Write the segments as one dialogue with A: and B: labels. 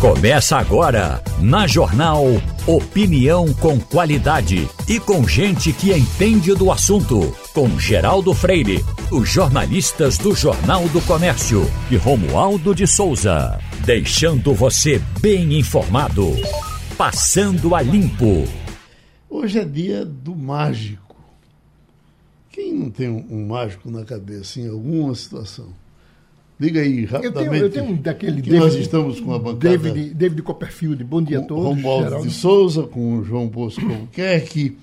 A: Começa agora, na Jornal Opinião com qualidade e com gente que entende do assunto. Com Geraldo Freire, os jornalistas do Jornal do Comércio e Romualdo de Souza. Deixando você bem informado. Passando a limpo.
B: Hoje é dia do mágico. Quem não tem um, mágico na cabeça em alguma situação? Diga aí, rapidamente.
C: Eu tenho, eu tenho um daquele
B: que David, nós estamos com a bancada.
C: David, David Copperfield, bom dia a todos.
B: Romualdo Geraldo. de Souza, com o João Bosco Albuquerque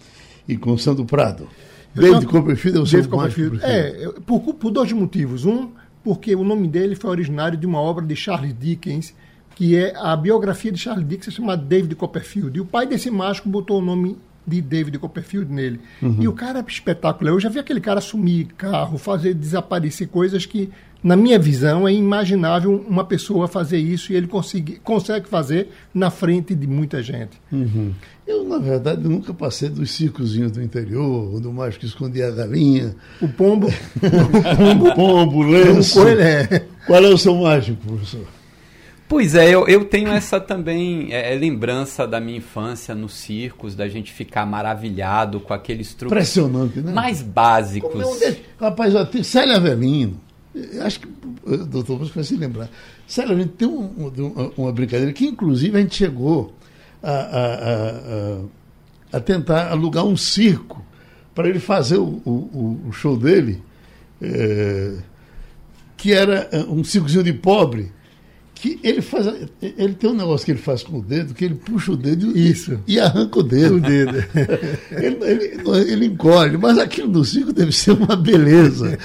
B: e com o Sandro Prado. David não, Copperfield é o seu David Copperfield.
C: É, por, por dois motivos. Um, porque o nome dele foi originário de uma obra de Charles Dickens, que é a biografia de Charles Dickens, chamada David Copperfield. E o pai desse mágico botou o nome de David Copperfield nele. Uhum. E o cara é espetacular. Eu já vi aquele cara sumir carro, fazer desaparecer coisas que na minha visão, é imaginável uma pessoa fazer isso e ele consegue, consegue fazer na frente de muita gente.
B: Uhum. Eu, na verdade, nunca passei dos circozinhos do interior, do mais que escondia a galinha.
C: O pombo.
B: o pombo, pombo lenço. O é. Qual é o seu mágico, professor?
D: Pois é, eu, eu tenho essa também é, é, lembrança da minha infância nos circos, da gente ficar maravilhado com aqueles truques
B: Impressionante, né?
D: mais básicos. Como,
B: não, rapaz, Célia Avelino, acho que o doutor Busco vai se lembrar. Sério, a gente tem um, um, uma brincadeira que, inclusive, a gente chegou a, a, a, a tentar alugar um circo para ele fazer o, o, o show dele, é, que era é, um circozinho de pobre, que ele faz. Ele tem um negócio que ele faz com o dedo, que ele puxa o dedo
C: Isso.
B: e arranca o dedo.
C: O dedo.
B: ele, ele, ele encolhe, mas aquilo do circo deve ser uma beleza.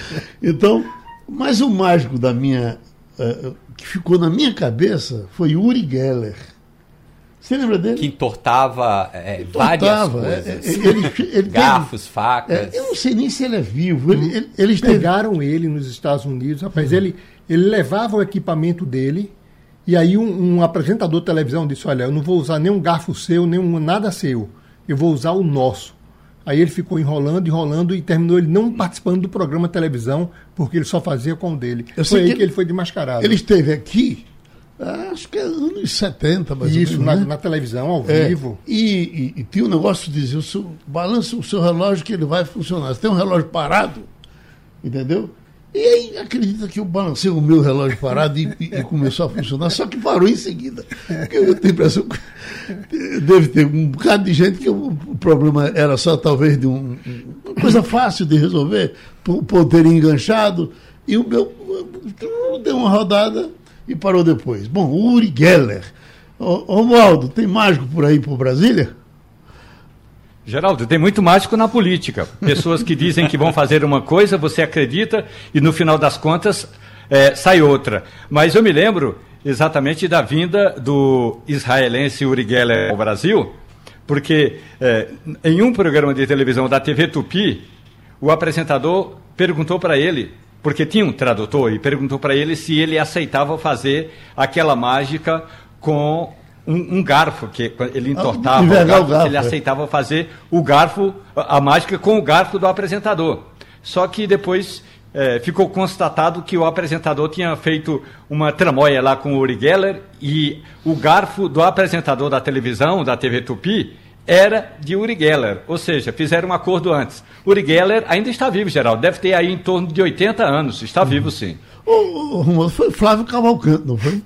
B: Então. Mas o mágico da minha. Uh, que ficou na minha cabeça foi Uri Geller. Você lembra dele?
D: Que entortava, é, entortava várias é, coisas. É, ele, ele Garfos, teve, facas.
B: É, eu não sei nem se ele é vivo. Ele,
C: ele, eles pegaram ele nos Estados Unidos. Rapaz, uhum. ele, ele levava o equipamento dele. E aí um, um, apresentador de televisão disse: Olha, eu não vou usar nenhum garfo seu, nenhum nada seu. Eu vou usar o nosso. Aí ele ficou enrolando, enrolando e terminou ele não participando do programa televisão, porque ele só fazia com o dele. Eu foi aí que, que ele foi desmascarado.
B: Ele esteve aqui, acho que é anos 70, mais
C: Isso, menos, na, né? na televisão, ao é, vivo.
B: E, e, e, tinha um negócio de dizer, o seu, balança o seu relógio que ele vai funcionar. Você tem um relógio parado, entendeu? E aí acredita que eu balancei o meu relógio parado e, e, começou a funcionar, só que parou em seguida. Porque eu tenho a impressão que deve ter um bocado de gente que o, problema era só talvez de um, uma coisa fácil de resolver, por, ter enganchado, e o meu deu uma rodada e parou depois. Bom, Uri Geller. Romualdo, tem mágico por aí por Brasília?
E: Geraldo, tem muito mágico na política. Pessoas que dizem que vão fazer uma coisa, você acredita e no final das contas é, sai outra. Mas eu me lembro exatamente da vinda do israelense Uri Geller ao Brasil, porque é, em um programa de televisão da TV Tupi, o apresentador perguntou para ele, porque tinha um tradutor, e perguntou para ele se ele aceitava fazer aquela mágica com um, um, garfo, que ele ah, entortava ah, o garfo, garfo, ele é. aceitava fazer o garfo, a mágica com o garfo do apresentador. Só que depois é, ficou constatado que o apresentador tinha feito uma tramóia lá com o Uri Geller e o garfo do apresentador da televisão, da TV Tupi, era de Uri Geller, ou seja, fizeram um acordo antes. Uri Geller ainda está vivo, Geraldo, deve ter aí em torno de 80 anos, está vivo sim.
B: O, o, foi Flávio Cavalcante, não foi?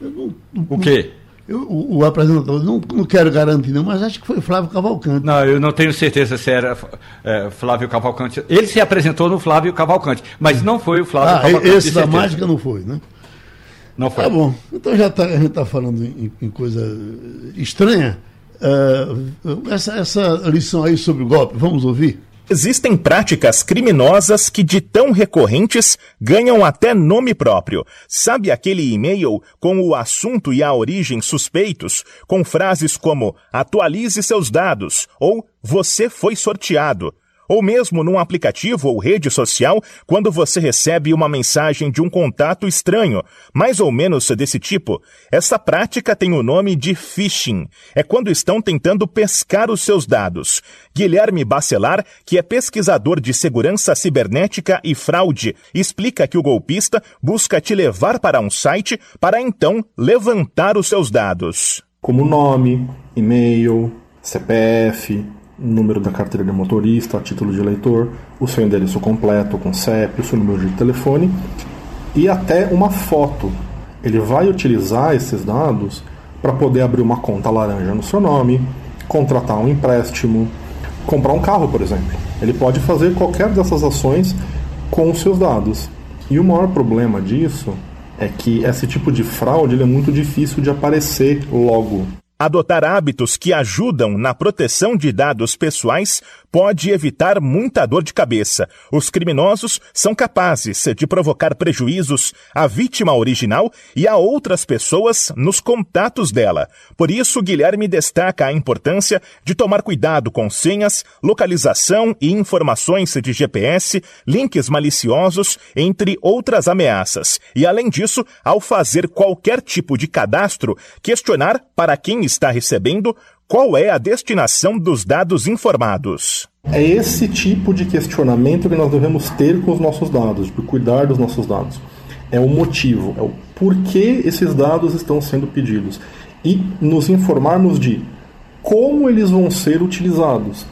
E: Não, não, o quê?
B: Eu, o, o, apresentador, não, não quero garantir, não, mas acho que foi Flávio Cavalcante.
E: Não, eu não tenho certeza se era é, Flávio Cavalcante. Ele se apresentou no Flávio Cavalcante, mas não foi o Flávio
B: ah,
E: Cavalcante.
B: Esse da mágica não foi, né?
E: Não foi.
B: Tá bom. Então já tá, a gente está falando em, em, coisa estranha. Uh, essa, essa lição aí sobre o golpe, vamos ouvir?
A: Existem práticas criminosas que, de tão recorrentes, ganham até nome próprio. Sabe aquele e-mail com o assunto e a origem suspeitos, com frases como atualize seus dados ou você foi sorteado?
F: Ou mesmo num aplicativo ou rede social quando você recebe uma mensagem de um contato estranho, mais ou menos desse tipo. Essa prática tem o nome de phishing. É quando estão tentando pescar os seus dados. Guilherme Bacelar, que é pesquisador de segurança cibernética e fraude, explica que o golpista busca te levar para um site para então levantar os seus dados.
G: Como nome, e-mail, CPF, número da carteira de motorista, título de eleitor, o seu endereço completo com CEP, o seu número de telefone e até uma foto. Ele vai utilizar esses dados para poder abrir uma conta laranja no seu nome, contratar um empréstimo, comprar um carro, por exemplo. Ele pode fazer qualquer dessas ações com os seus dados. E o maior problema disso é que esse tipo de fraude é muito difícil de aparecer logo.
F: Adotar hábitos que ajudam na proteção de dados pessoais pode evitar muita dor de cabeça. Os criminosos são capazes de provocar prejuízos à vítima original e a outras pessoas nos contatos dela. Por isso, Guilherme destaca a importância de tomar cuidado com senhas, localização e informações de GPS, links maliciosos, entre outras ameaças. E, além disso, ao fazer qualquer tipo de cadastro, questionar para quem está recebendo qual é a destinação dos dados informados?
G: É esse tipo de questionamento que nós devemos ter com os nossos dados, de cuidar dos nossos dados. É o motivo, é o porquê esses dados estão sendo pedidos. E nos informarmos de como eles vão ser utilizados.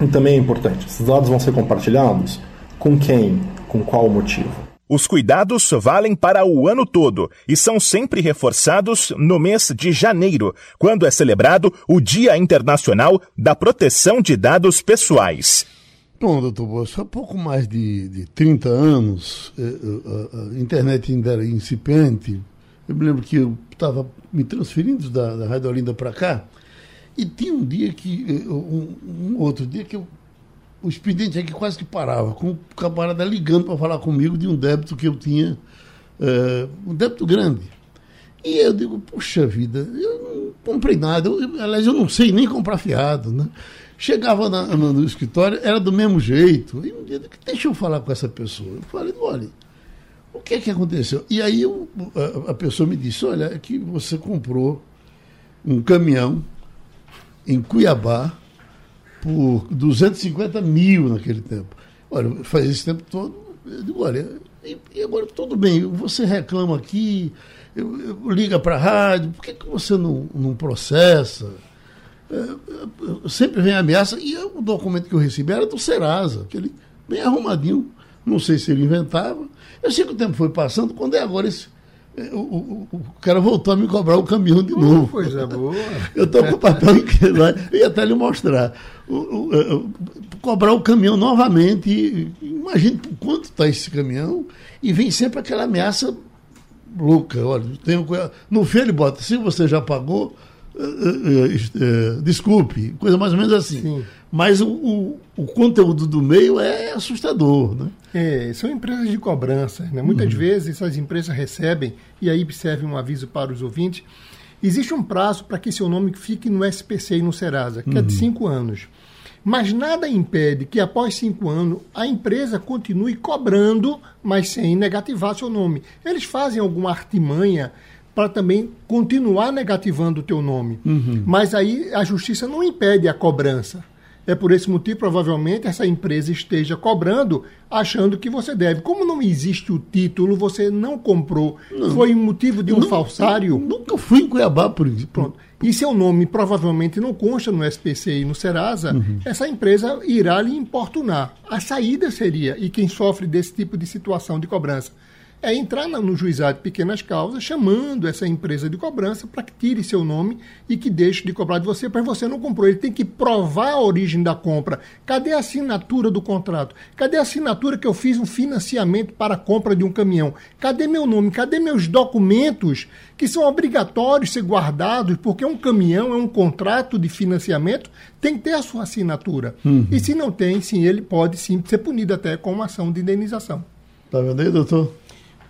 G: E também é importante, esses dados vão ser compartilhados? Com quem? Com qual motivo?
F: Os cuidados valem para o ano todo e são sempre reforçados no mês de janeiro, quando é celebrado o Dia Internacional da Proteção de Dados Pessoais.
B: Bom, doutor Bolso, há pouco mais de, de 30 anos, a, eh, eh, a, internet ainda era incipiente. Eu me lembro que eu estava me transferindo da, da Rádio Olinda para cá e tinha um dia que, eh, um, um outro dia que eu o expediente aqui quase que parava, com o camarada ligando para falar comigo de um débito que eu tinha, uh, um débito grande. E eu digo, puxa vida, eu não comprei nada, eu, aliás, eu não sei nem comprar fiado. Né? Chegava na, no, no, escritório, era do mesmo jeito. E um dia, deixa eu falar com essa pessoa. Eu falei, olha, o que é que aconteceu? E aí eu, a, a pessoa me disse, olha, é que você comprou um caminhão em Cuiabá por 250 mil naquele tempo. Olha, faz esse tempo todo, eu digo, olha, e, e agora tudo bem, você reclama aqui, eu, eu liga para a rádio, por que, que você não, não processa? É, sempre vem ameaça, e o documento que eu recebi era do Serasa, aquele bem arrumadinho, não sei se ele inventava. Eu sei que o tempo foi passando, quando é agora esse o, o, o, cara voltou a me cobrar o caminhão de novo.
C: Coisa boa.
B: Eu estou com o papel incrível lá, eu ia até lhe mostrar. O, cobrar o caminhão novamente. Imagine por quanto está esse caminhão. E vem sempre aquela ameaça louca. Olha, tenho, no fim ele bota, se você já pagou, uh, desculpe, coisa mais ou menos assim. Sim. Mas o, o, o, conteúdo do meio é assustador. Né?
C: É, são empresas de cobrança. Né? Muitas uhum. vezes essas empresas recebem, e aí serve um aviso para os ouvintes, existe um prazo para que seu nome fique no SPC e no Serasa, que uhum. é de uhum. cinco anos. Mas nada impede que após cinco anos a empresa continue cobrando, mas sem negativar seu nome. Eles fazem alguma artimanha para também continuar negativando o teu nome. Uhum. Mas aí a justiça não impede a cobrança. É por esse motivo, provavelmente, essa empresa esteja cobrando, achando que você deve. Como não existe o título, você não comprou. Não. Foi motivo de um não, falsário.
B: Nunca fui em Cuiabá, por isso.
C: Pronto. E seu nome provavelmente não consta no SPC e no Serasa, uhum. essa empresa irá lhe importunar. A saída seria, e quem sofre desse tipo de situação de cobrança, é entrar no juizado de pequenas causas, chamando essa empresa de cobrança para que tire seu nome e que deixe de cobrar de você, mas você não comprou. Ele tem que provar a origem da compra. Cadê a assinatura do contrato? Cadê a assinatura que eu fiz um financiamento para a compra de um caminhão? Cadê meu nome? Cadê meus documentos que são obrigatórios ser guardados, porque um caminhão é um contrato de financiamento, tem que ter a sua assinatura. Uhum. E se não tem, sim, ele pode sim ser punido até com uma ação de indenização.
B: Está vendo aí, doutor?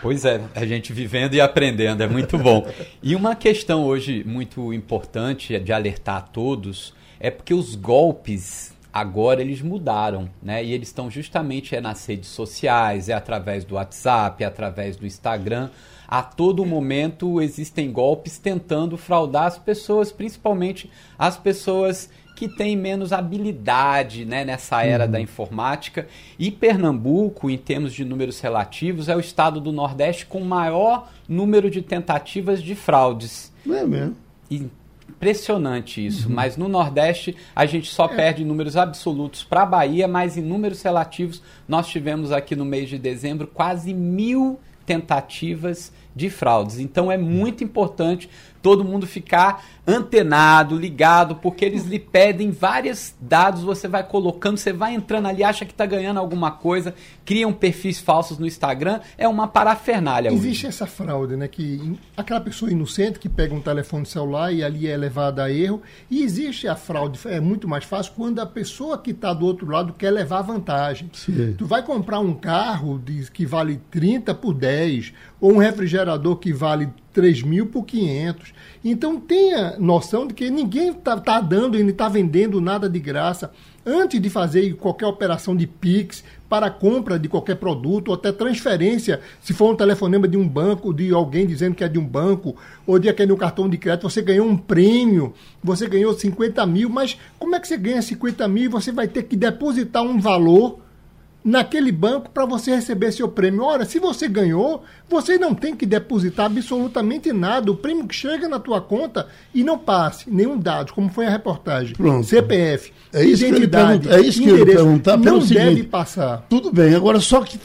D: Pois é, a gente vivendo e aprendendo, é muito bom. E uma questão hoje muito importante de alertar a todos é porque os golpes Agora eles mudaram, né? E eles estão justamente é nas redes sociais, é através do WhatsApp, é através do Instagram. A todo momento existem golpes tentando fraudar as pessoas, principalmente as pessoas que têm menos habilidade né, nessa era uhum. da informática. E Pernambuco, em termos de números relativos, é o estado do Nordeste com maior número de tentativas de fraudes.
B: É mesmo.
D: Impressionante isso. Uhum. Mas no Nordeste a gente só é. perde números absolutos para a Bahia, mas em números relativos nós tivemos aqui no mês de dezembro quase mil tentativas de fraudes. Então é muito importante todo mundo ficar antenado, ligado, porque eles lhe pedem vários dados, você vai colocando, você vai entrando ali, acha que está ganhando alguma coisa, criam perfis falsos no Instagram, é uma parafernália.
C: Existe hoje. essa fraude, né? Que aquela pessoa inocente que pega um telefone celular e ali é levada a erro, e existe a fraude, é muito mais fácil quando a pessoa que está do outro lado quer levar vantagem. Sim. Tu vai comprar um carro de, que vale 30 por 10, ou um refrigerador que vale 3 mil por 500. Então tenha noção de que ninguém está tá dando e nem está vendendo nada de graça. Antes de fazer qualquer operação de PIX para compra de qualquer produto, ou até transferência, se for um telefonema de um banco, de alguém dizendo que é de um banco, ou de aquele um cartão de crédito, você ganhou um prêmio, você ganhou 50 mil, mas como é que você ganha 50 mil e você vai ter que depositar um valor naquele banco para você receber seu prêmio. Ora, se você ganhou, você não tem que depositar absolutamente nada. O prêmio que chega na tua conta e não passe nenhum dado, como foi a reportagem.
B: Pronto.
C: CPF,
B: é isso identidade, que ele é isso que eu perguntar
C: não seguinte, deve passar.
B: Tudo bem, agora só que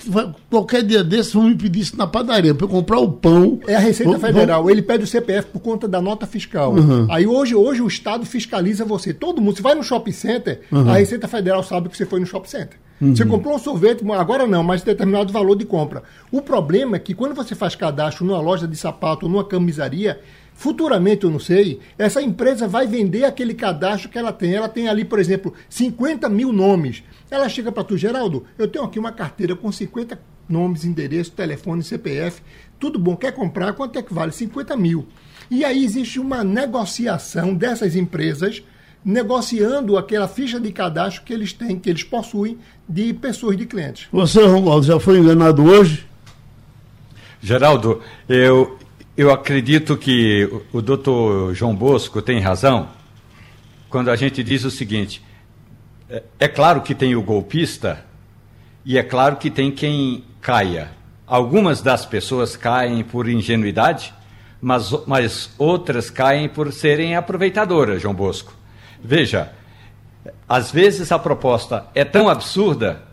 B: qualquer dia desses vão me pedir isso na padaria para eu comprar o pão.
C: É a Receita Federal, ele pede o CPF por conta da nota fiscal. Uhum. Aí hoje, hoje o Estado fiscaliza você. Todo mundo, você vai no shopping center, uhum. a Receita Federal sabe que você foi no shopping center. Uhum. Você comprou um sorvete, agora não, mas determinado valor de compra. O problema é que quando você faz cadastro numa loja de sapato ou numa camisaria, futuramente, eu não sei, essa empresa vai vender aquele cadastro que ela tem. Ela tem ali, por exemplo, 50 mil nomes. Ela chega para tu, Geraldo, eu tenho aqui uma carteira com 50 nomes, endereço, telefone, CPF, tudo bom, quer comprar? Quanto é que vale? 50 mil. E aí existe uma negociação dessas empresas negociando aquela ficha de cadastro que eles têm, que eles possuem de pessoas de clientes.
B: Você, Romualdo, já foi enganado hoje?
E: Geraldo, eu, eu acredito que o, o doutor João Bosco tem razão quando a gente diz o seguinte: é, é claro que tem o golpista e é claro que tem quem caia. Algumas das pessoas caem por ingenuidade, mas, mas outras caem por serem aproveitadoras, João Bosco. Veja, às vezes a proposta é tão absurda,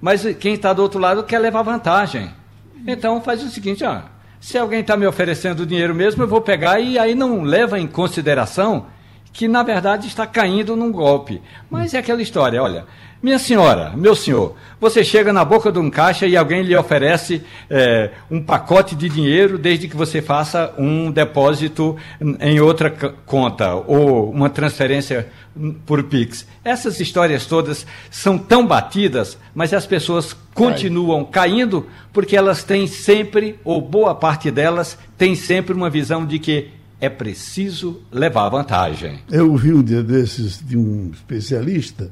E: mas quem está do outro lado quer levar vantagem. Então faz o seguinte, ó, se alguém está me oferecendo dinheiro mesmo, eu vou pegar e aí não leva em consideração que na verdade está caindo num golpe. Mas é aquela história, olha, minha senhora, meu senhor, você chega na boca de um caixa e alguém lhe oferece é, um pacote de dinheiro desde que você faça um depósito em outra conta ou uma transferência por Pix. Essas histórias todas são tão batidas, mas as pessoas continuam caindo porque elas têm sempre, ou boa parte delas, tem sempre uma visão de que é preciso levar vantagem.
B: Eu vi um dia desses de um especialista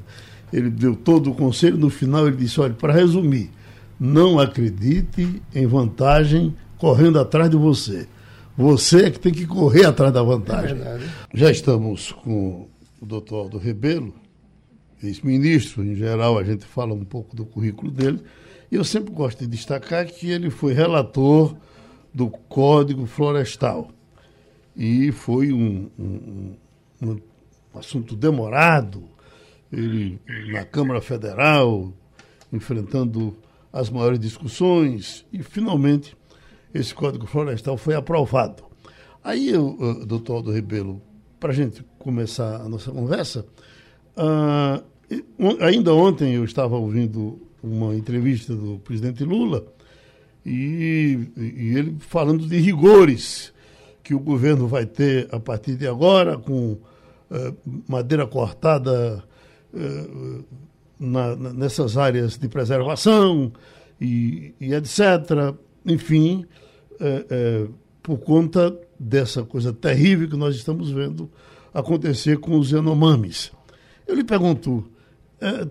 B: ele deu todo o conselho, no final ele disse: olha, para resumir, não acredite em vantagem correndo atrás de você. Você é que tem que correr atrás da vantagem. É Já estamos com o doutor Aldo Rebelo, ex-ministro, em geral a gente fala um pouco do currículo dele, e eu sempre gosto de destacar que ele foi relator do Código Florestal. E foi um, um, um assunto demorado, ele na Câmara Federal, enfrentando as maiores discussões, e finalmente esse Código Florestal foi aprovado. Aí, eu, doutor Aldo Rebelo, para a gente começar a nossa conversa, uh, ainda ontem eu estava ouvindo uma entrevista do presidente Lula e, e ele falando de rigores que o governo vai ter a partir de agora, com uh, madeira cortada eh, na, nessas áreas de preservação e, e etc. Enfim, é, por conta dessa coisa terrível que nós estamos vendo acontecer com os Yanomamis. Eu lhe pergunto,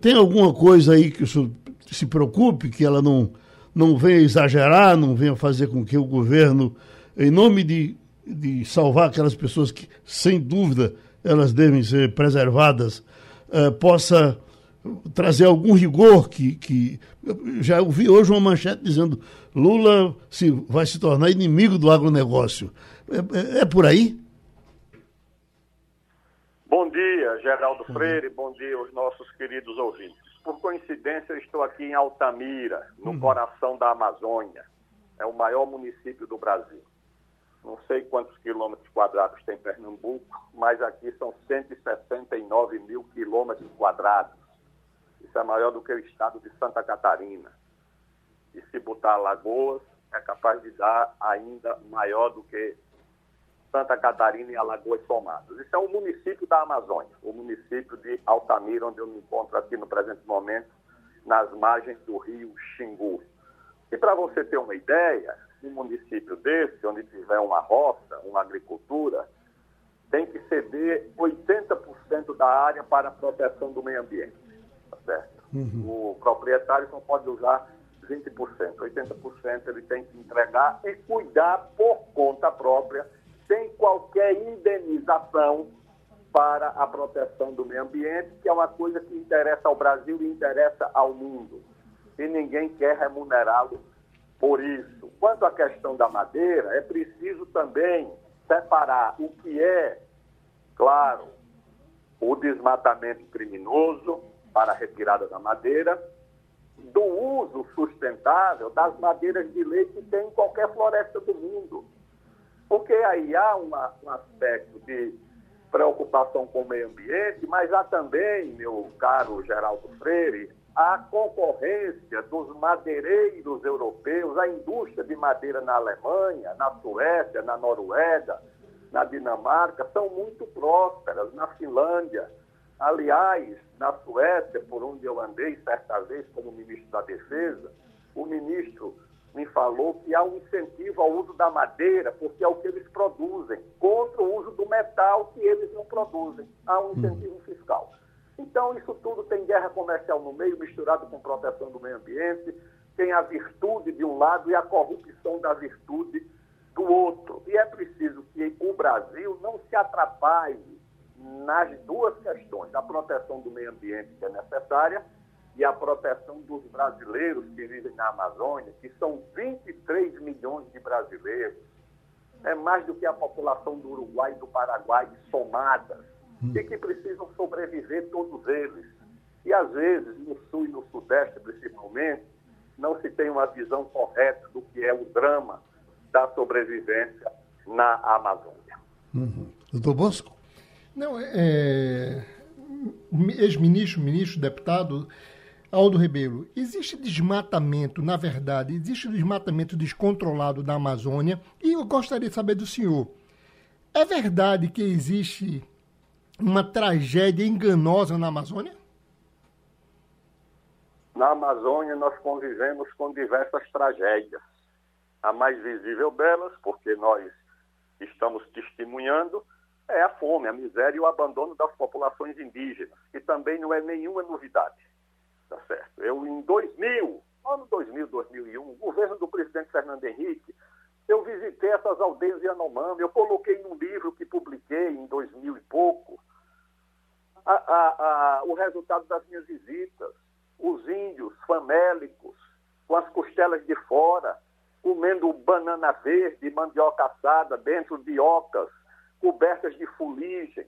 B: tem alguma coisa aí que o senhor se preocupe, que ela não, não venha exagerar, não venha fazer com que o governo, em nome de, de salvar aquelas pessoas que, sem dúvida, elas devem ser preservadas, uh, possa trazer algum rigor que, que já ouvi hoje uma manchete dizendo Lula se, vai se tornar inimigo do agronegócio. É, é, é por aí?
H: Bom dia, Geraldo Freire, bom dia aos nossos queridos ouvintes. Por coincidência, eu estou aqui em Altamira, no uhum. coração da Amazônia. É o maior município do Brasil. Não sei quantos quilômetros quadrados tem Pernambuco, mas aqui são 169 mil quilômetros quadrados. Isso é maior do que o estado de Santa Catarina. E se botar Lagoas, é capaz de dar ainda maior do que Santa Catarina e Alagoas somados. Isso é o município da Amazônia, o município de Altamira, onde eu me encontro aqui no presente momento, nas margens do rio Xingu. E para você ter uma ideia, um município desse, onde tiver uma roça, uma agricultura, tem que ceder 80% da área para a proteção do meio ambiente. Tá certo? Uhum. O proprietário só pode usar 20%. 80% ele tem que entregar e cuidar por conta própria sem qualquer indenização para a proteção do meio ambiente, que é uma coisa que interessa ao Brasil e interessa ao mundo. E ninguém quer remunerá-lo por isso. Quanto à questão da madeira, é preciso também separar o que é, claro, o desmatamento criminoso para a retirada da madeira, do uso sustentável das madeiras de lei que tem em qualquer floresta do mundo. Porque aí há uma, um aspecto de preocupação com o meio ambiente, mas há também, meu caro Geraldo Freire, a concorrência dos madeireiros europeus, a indústria de madeira na Alemanha, na Suécia, na Noruega, na Dinamarca, são muito prósperas, na Finlândia. Aliás, na Suécia, por onde eu andei certa vez como ministro da Defesa, o ministro me falou que há um incentivo ao uso da madeira, porque é o que eles produzem, contra o uso do metal que eles não produzem. Há um incentivo fiscal. Então, isso tudo tem guerra comercial no meio, misturado com proteção do meio ambiente, tem a virtude de um lado e a corrupção da virtude do outro. E é preciso que o Brasil não se atrapalhe nas duas questões, a proteção do meio ambiente, que é necessária, e a proteção dos brasileiros que vivem na Amazônia, que são 23 milhões de brasileiros, é mais do que a população do Uruguai e do Paraguai somadas, hum. e que precisam sobreviver todos eles. E às vezes, no sul e no sudeste principalmente, não se tem uma visão correta do que é o drama da sobrevivência na Amazônia.
B: Uhum. Doutor Bosco?
C: Não, é, é ex-ministro, ministro, deputado, Aldo Rebelo, existe desmatamento, na verdade, existe desmatamento descontrolado da Amazônia e eu gostaria de saber do senhor. É verdade que existe uma tragédia enganosa na Amazônia?
H: Na Amazônia nós convivemos com diversas tragédias. A mais visível delas, porque nós estamos testemunhando, é a fome, a miséria e o abandono das populações indígenas, que também não é nenhuma novidade. Tá certo? Eu, em 2000, ano 2000, 2001, governo do presidente Fernando Henrique, eu visitei essas aldeias Yanomami, eu coloquei num livro que publiquei em 2000 e pouco a, a, a, o resultado das minhas visitas. Os índios famélicos, com as costelas de fora, comendo banana verde, mandioca assada dentro de ocas, cobertas de fuligem,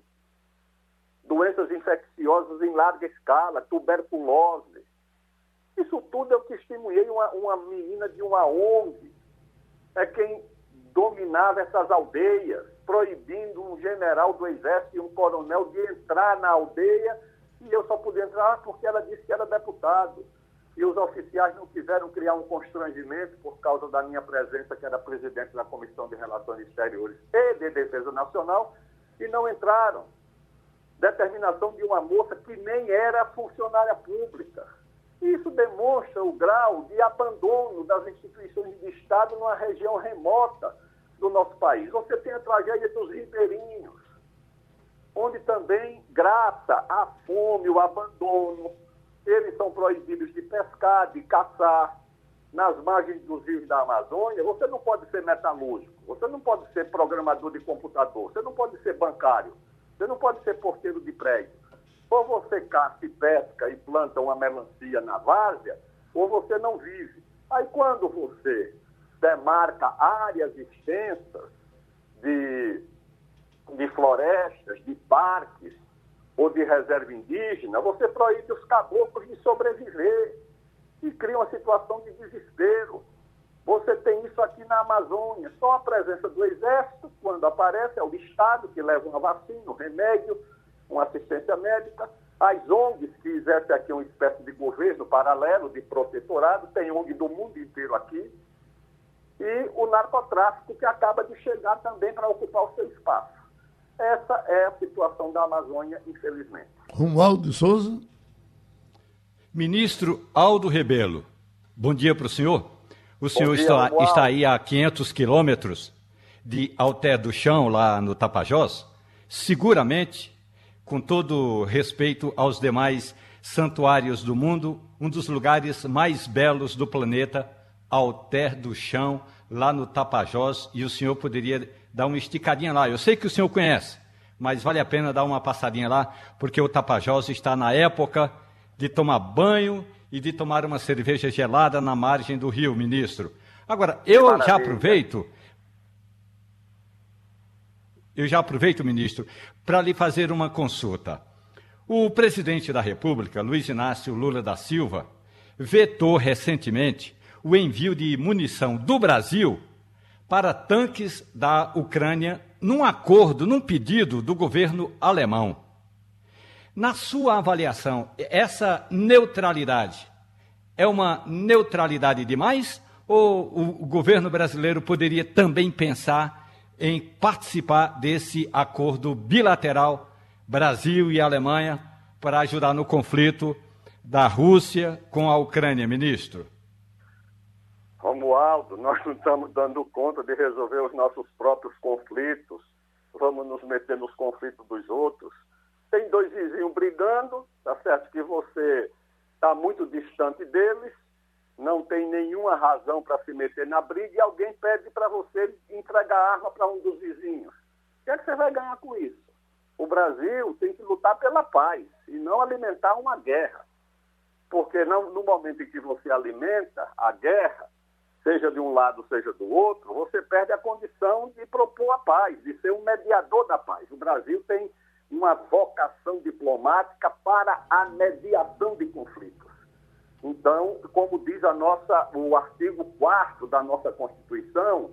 H: doenças infecciosas em larga escala, tuberculose. Isso tudo eu testemunhei uma, uma menina de uma ONG, é quem dominava essas aldeias, proibindo um general do exército e um coronel de entrar na aldeia, e eu só podia entrar porque ela disse que era deputado. E os oficiais não quiseram criar um constrangimento por causa da minha presença, que era presidente da Comissão de Relações Exteriores e de Defesa Nacional, e não entraram determinação de uma moça que nem era funcionária pública. Isso demonstra o grau de abandono das instituições de Estado numa região remota do nosso país. Você tem a tragédia dos ribeirinhos, onde também, graças à fome, o abandono, eles são proibidos de pescar, de caçar. Nas margens dos rios da Amazônia, você não pode ser metalúrgico, você não pode ser programador de computador, você não pode ser bancário, você não pode ser porteiro de prédio. Ou você caça e pesca e planta uma melancia na várzea, ou você não vive. Aí quando você demarca áreas extensas de, de florestas, de parques ou de reserva indígena, você proíbe os caboclos de sobreviver e cria uma situação de desespero. Você tem isso aqui na Amazônia, só a presença do Exército, quando aparece, é o Estado que leva uma vacina, um remédio, uma assistência médica. As ONGs que exercem aqui uma espécie de governo paralelo, de protetorado, tem ONG do mundo inteiro aqui. E o narcotráfico que acaba de chegar também para ocupar o seu espaço. Essa é a situação da Amazônia, infelizmente.
B: Romualdo de Souza.
E: Ministro Aldo Rebelo, bom dia para o senhor. O senhor dia, está, está, aí a 500 quilômetros de Alter do Chão, lá no Tapajós. Seguramente, com todo respeito aos demais santuários do mundo, um dos lugares mais belos do planeta, Alter do Chão, lá no Tapajós, e o senhor poderia dar uma esticadinha lá. Eu sei que o senhor conhece, mas vale a pena dar uma passadinha lá, porque o Tapajós está na época de tomar banho e de tomar uma cerveja gelada na margem do rio, ministro. Agora, eu já aproveito. Eu já aproveito, ministro, para lhe fazer uma consulta. O presidente da República, Luiz Inácio Lula da Silva, vetou recentemente o envio de munição do Brasil para tanques da Ucrânia num acordo, num pedido do governo alemão. Na sua avaliação, essa neutralidade é uma neutralidade demais ou o governo brasileiro poderia também pensar em participar desse acordo bilateral Brasil e Alemanha para ajudar no conflito da Rússia com a Ucrânia, ministro?
H: Romualdo, nós não estamos dando conta de resolver os nossos próprios conflitos, vamos nos meter nos conflitos dos outros tem dois vizinhos brigando, tá certo que você está muito distante deles, não tem nenhuma razão para se meter na briga e alguém pede para você entregar arma para um dos vizinhos. O que é que você vai ganhar com isso? O Brasil tem que lutar pela paz e não alimentar uma guerra. Porque não, no momento em que você alimenta a guerra, seja de um lado, seja do outro, você perde a condição de propor a paz, de ser um mediador da paz. O Brasil tem uma vocação diplomática para a mediação de conflitos. Então, como diz a nossa, o artigo 4 da nossa Constituição,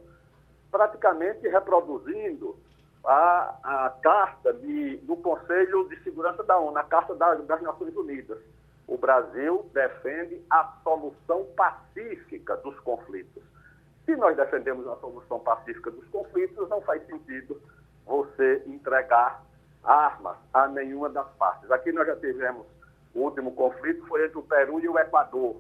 H: praticamente reproduzindo a, a carta de, do Conselho de Segurança da ONU, a Carta das, Nações Unidas. O Brasil defende a solução pacífica dos conflitos. Se nós defendemos a solução pacífica dos conflitos, não faz sentido você entregar armas a nenhuma das partes. Aqui nós já tivemos o último conflito, foi entre o Peru e o Equador.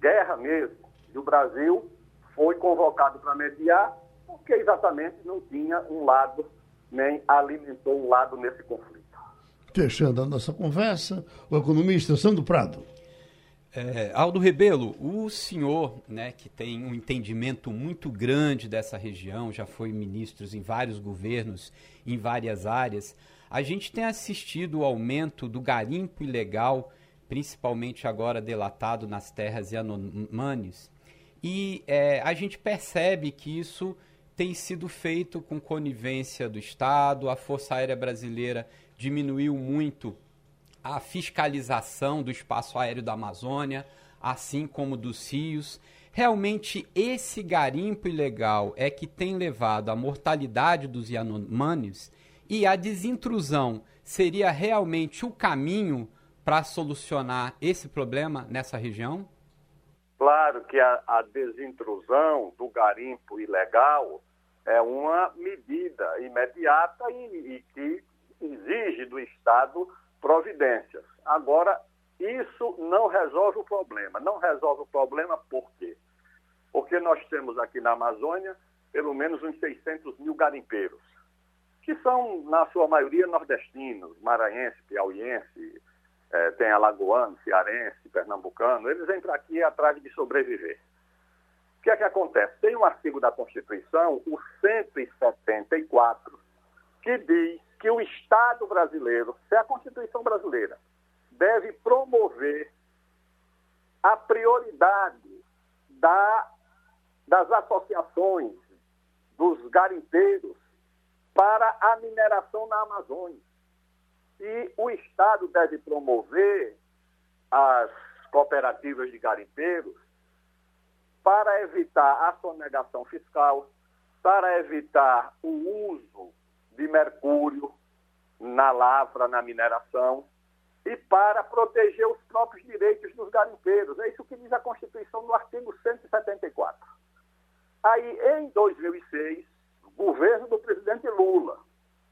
H: Guerra mesmo. E o Brasil foi convocado para mediar, porque exatamente não tinha um lado, nem alimentou um lado nesse conflito.
B: Fechando a nossa conversa, o economista Sandro Prado.
D: É, Aldo Rebelo, o senhor, né, que tem um entendimento muito grande dessa região, já foi ministro em vários governos, em várias áreas, a gente tem assistido o aumento do garimpo ilegal, principalmente agora delatado nas terras Yanomamis, e é, a gente percebe que isso tem sido feito com conivência do Estado, a Força Aérea Brasileira diminuiu muito a fiscalização do espaço aéreo da Amazônia, assim como dos rios. Realmente, esse garimpo ilegal é que tem levado à mortalidade dos Yanomamis e a desintrusão seria realmente o caminho para solucionar esse problema nessa região?
H: Claro que a, a desintrusão do garimpo ilegal é uma medida imediata e, e que exige do Estado providências. Agora, isso não resolve o problema. Não resolve o problema por quê? Porque nós temos aqui na Amazônia pelo menos uns 600 mil garimpeiros que são, na sua maioria, nordestinos, maranhense, piauiense, é, tem alagoano, cearense, pernambucano, eles para aqui atrás de sobreviver. O que é que acontece? Tem um artigo da Constituição, o 174, que diz que o Estado brasileiro, se é a Constituição brasileira, deve promover a prioridade da, das associações, dos garimpeiros, para a mineração na Amazônia. E o Estado deve promover as cooperativas de garimpeiros para evitar a sonegação fiscal, para evitar o uso de mercúrio na lavra, na mineração, e para proteger os próprios direitos dos garimpeiros. É isso que diz a Constituição no artigo 174. Aí, em 2006, o governo do presidente Lula,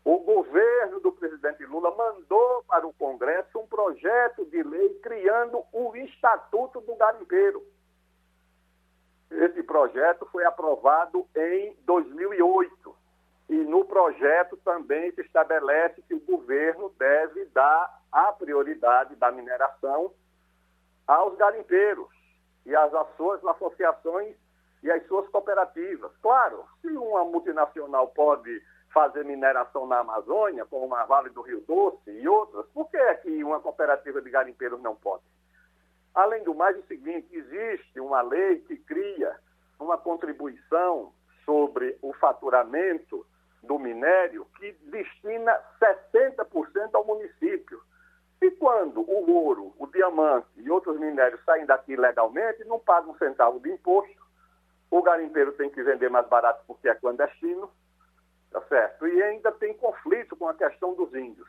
H: o governo do presidente Lula mandou para o Congresso um projeto de lei criando o Estatuto do Garimpeiro. Esse projeto foi aprovado em 2008. E no projeto também se estabelece que o governo deve dar a prioridade da mineração aos garimpeiros e às suas associações e às suas cooperativas. Claro, se uma multinacional pode fazer mineração na Amazônia, como a Vale do Rio Doce e outras, por que é que uma cooperativa de garimpeiros não pode? Além do mais, é o seguinte, existe uma lei que cria uma contribuição sobre o faturamento do minério que destina 60% ao município. E quando o ouro, o diamante e outros minérios saem daqui legalmente, não pagam um centavo de imposto, o garimpeiro tem que vender mais barato porque é clandestino, tá certo? E ainda tem conflito com a questão dos índios.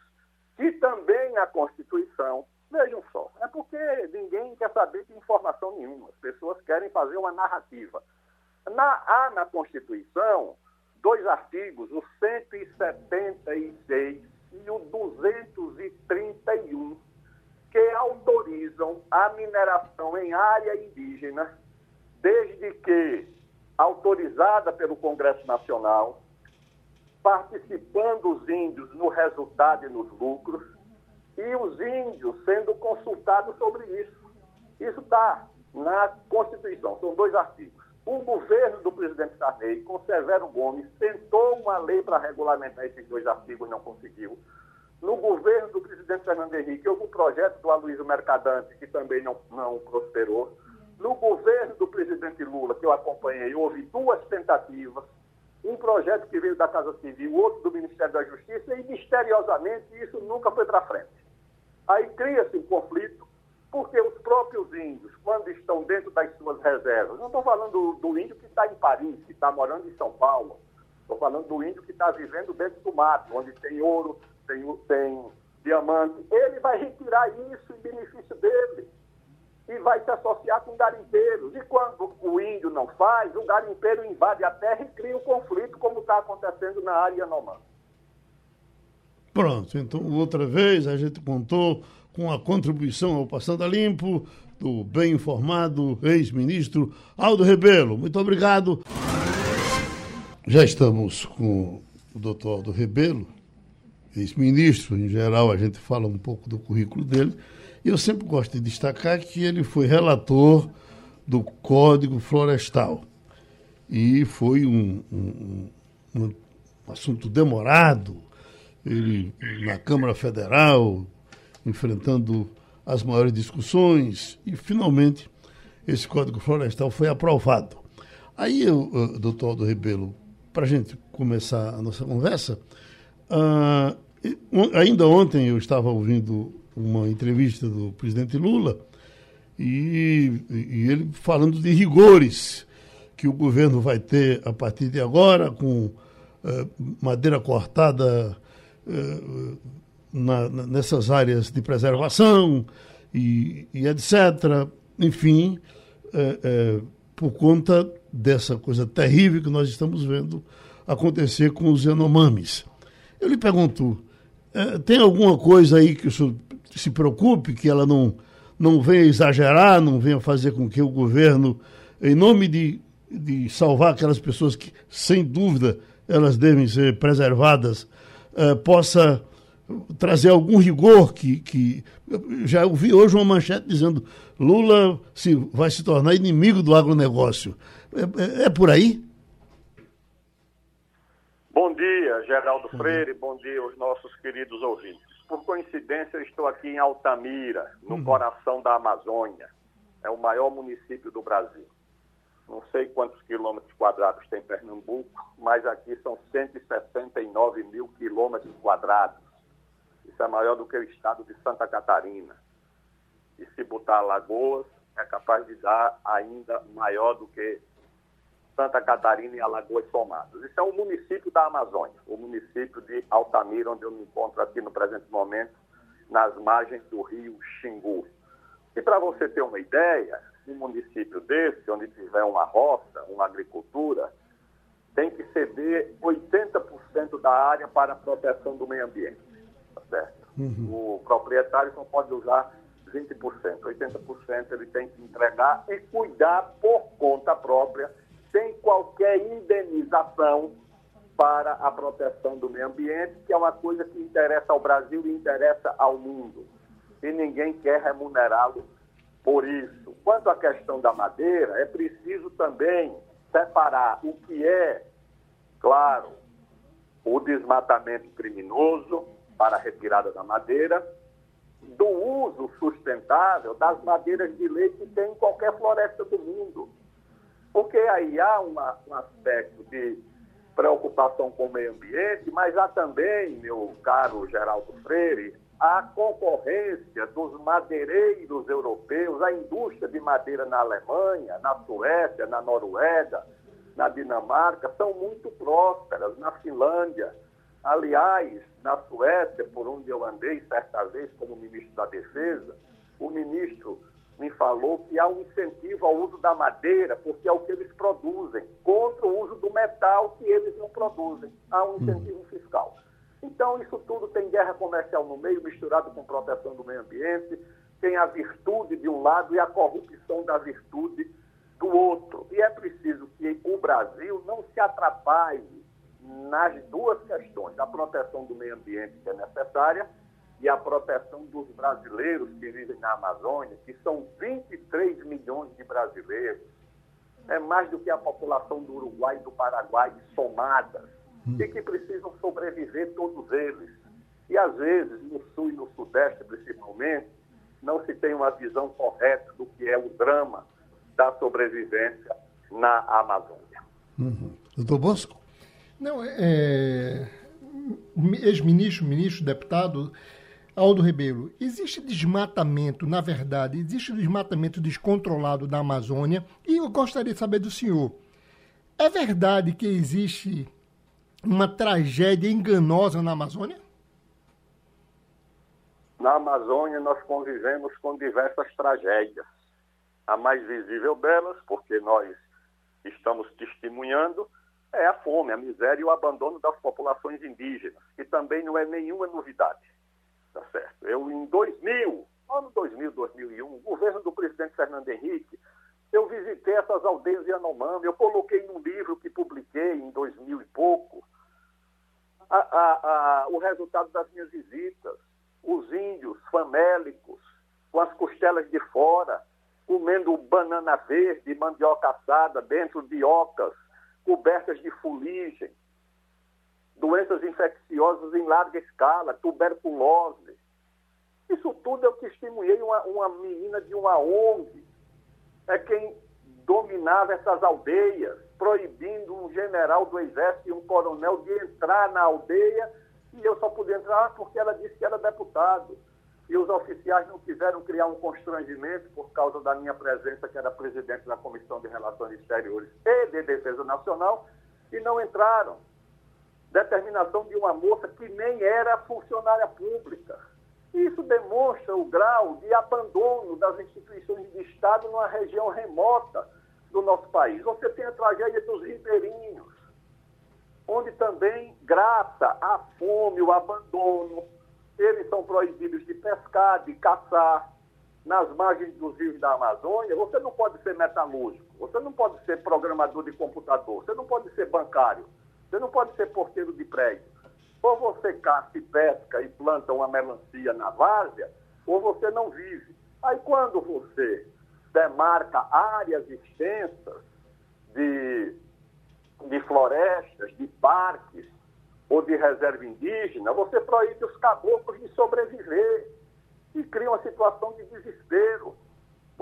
H: E também a Constituição, vejam só, é porque ninguém quer saber de informação nenhuma, as pessoas querem fazer uma narrativa. Na, há na Constituição dois artigos, o 176 e o 231, que autorizam a mineração em área indígena, desde que autorizada pelo Congresso Nacional, participando os índios no resultado e nos lucros, e os índios sendo consultados sobre isso. Isso está na Constituição, são dois artigos. O governo do presidente Sarney, com Severo Gomes, tentou uma lei para regulamentar esses dois artigos, não conseguiu. No governo do presidente Fernando Henrique, houve um projeto do Aloysio Mercadante, que também não, não prosperou. No governo do presidente Lula, que eu acompanhei, houve duas tentativas. Um projeto que veio da Casa Civil, outro do Ministério da Justiça, e misteriosamente isso nunca foi para frente. Aí cria-se um conflito porque os próprios índios, quando estão dentro das suas reservas, não estou falando do, índio que está em Paris, que está morando em São Paulo, estou falando do índio que está vivendo dentro do mato, onde tem ouro, tem, tem diamante, ele vai retirar isso em benefício dele e vai se associar com garimpeiros. E quando o índio não faz, o garimpeiro invade a terra e cria um conflito, como está acontecendo na área Yanomami.
B: Pronto, então outra vez a gente contou com a contribuição ao Passando a Limpo do bem informado ex-ministro Aldo Rebelo. Muito obrigado. Já estamos com o doutor Aldo Rebelo, ex-ministro. Em geral, a gente fala um pouco do currículo dele. Eu sempre gosto de destacar que ele foi relator do Código Florestal. E foi um, um, um assunto demorado. Ele, na Câmara Federal, enfrentando as maiores discussões e, finalmente, esse Código Florestal foi aprovado. Aí, eu, uh, doutor Aldo Rebelo, para a gente começar a nossa conversa, uh, ainda ontem eu estava ouvindo uma entrevista do presidente Lula e, e, ele falando de rigores que o governo vai ter a partir de agora, com uh, madeira cortada uh, na, nessas áreas de preservação e, e etc. Enfim, é, por conta dessa coisa terrível que nós estamos vendo acontecer com os Yanomamis. Eu lhe pergunto, tem alguma coisa aí que o senhor se preocupe, que ela não, não venha exagerar, não venha fazer com que o governo, em nome de, de salvar aquelas pessoas que, sem dúvida, elas devem ser preservadas, é, possa trazer algum rigor que, que já ouvi hoje uma manchete dizendo Lula se, vai se tornar inimigo do agronegócio. É, é, é por aí?
H: Bom dia, Geraldo Freire, bom dia aos nossos queridos ouvintes. Por coincidência, eu estou aqui em Altamira, no uhum. coração da Amazônia. É o maior município do Brasil. Não sei quantos quilômetros quadrados tem Pernambuco, mas aqui são 169 mil quilômetros quadrados. Isso é maior do que o estado de Santa Catarina. E se botar Lagoas, é capaz de dar ainda maior do que Santa Catarina e Alagoas somados. Isso é o município da Amazônia, o município de Altamira, onde eu me encontro aqui no presente momento, nas margens do rio Xingu. E para você ter uma ideia, um município desse, onde tiver uma roça, uma agricultura, tem que ceder 80% da área para a proteção do meio ambiente. Tá certo? Uhum. O proprietário só pode usar 20%. 80% ele tem que entregar e cuidar por conta própria, sem qualquer indenização para a proteção do meio ambiente, que é uma coisa que interessa ao Brasil e interessa ao mundo. E ninguém quer remunerá-lo por isso. Quanto à questão da madeira, é preciso também separar o que é, claro, o desmatamento criminoso para a retirada da madeira, do uso sustentável das madeiras de lei que tem em qualquer floresta do mundo. Porque aí há uma, um aspecto de preocupação com o meio ambiente, mas há também, meu caro Geraldo Freire, a concorrência dos madeireiros europeus, a indústria de madeira na Alemanha, na Suécia, na Noruega, na Dinamarca, são muito prósperas, na Finlândia. Aliás, na Suécia, por onde eu andei certa vez como ministro da Defesa, o ministro me falou que há um incentivo ao uso da madeira, porque é o que eles produzem, contra o uso do metal que eles não produzem. Há um incentivo fiscal. Então, isso tudo tem guerra comercial no meio, misturado com proteção do meio ambiente, tem a virtude de um lado e a corrupção da virtude do outro. E é preciso que o Brasil não se atrapalhe nas duas questões, a proteção do meio ambiente, que é necessária, e a proteção dos brasileiros que vivem na Amazônia, que são 23 milhões de brasileiros. É mais do que a população do Uruguai e do Paraguai somadas hum. e que precisam sobreviver todos eles. E às vezes, no sul e no sudeste principalmente, não se tem uma visão correta do que é o drama da sobrevivência na Amazônia.
B: Uhum. Doutor Bosco?
C: Não, é, é ex-ministro, ministro, deputado Aldo Rebelo, existe desmatamento, na verdade, existe desmatamento descontrolado da Amazônia e eu gostaria de saber do senhor, é verdade que existe uma tragédia enganosa na Amazônia?
H: Na Amazônia, nós convivemos com diversas tragédias. A mais visível delas, porque nós estamos testemunhando, é a fome, a miséria e o abandono das populações indígenas, que também não é nenhuma novidade. Tá certo? Eu, em 2000, ano 2000, 2001, o governo do presidente Fernando Henrique, eu visitei essas aldeias de Anomami, eu coloquei num livro que publiquei em 2000 e pouco, a, a, a, o resultado das minhas visitas. Os índios famélicos, com as costelas de fora, comendo banana verde, mandioca assada dentro de ocas, cobertas de fuligem, doenças infecciosas em larga escala, tuberculose. Isso tudo eu testemunhei uma, uma menina de uma ONG, é quem dominava essas aldeias, proibindo um general do exército e um coronel de entrar na aldeia, e eu só pude entrar porque ela disse que era deputado. E os oficiais não quiseram criar um constrangimento por causa da minha presença, que era presidente da Comissão de Relações Exteriores e de Defesa Nacional, e não entraram. Determinação de uma moça que nem era funcionária pública. Isso demonstra o grau de abandono das instituições de Estado numa região remota do nosso país. Você tem a tragédia dos ribeirinhos, onde também, graças à fome, o abandono, eles são proibidos de pescar, de caçar. Nas margens dos rios da Amazônia, você não pode ser metalúrgico, você não pode ser programador de computador, você não pode ser bancário, você não pode ser porteiro de prédio. Ou você caça e pesca e planta uma melancia na várzea, ou você não vive. Aí quando você demarca áreas extensas de, de florestas, de parques ou de reserva indígena, você proíbe os caboclos de sobreviver e cria uma situação de desespero.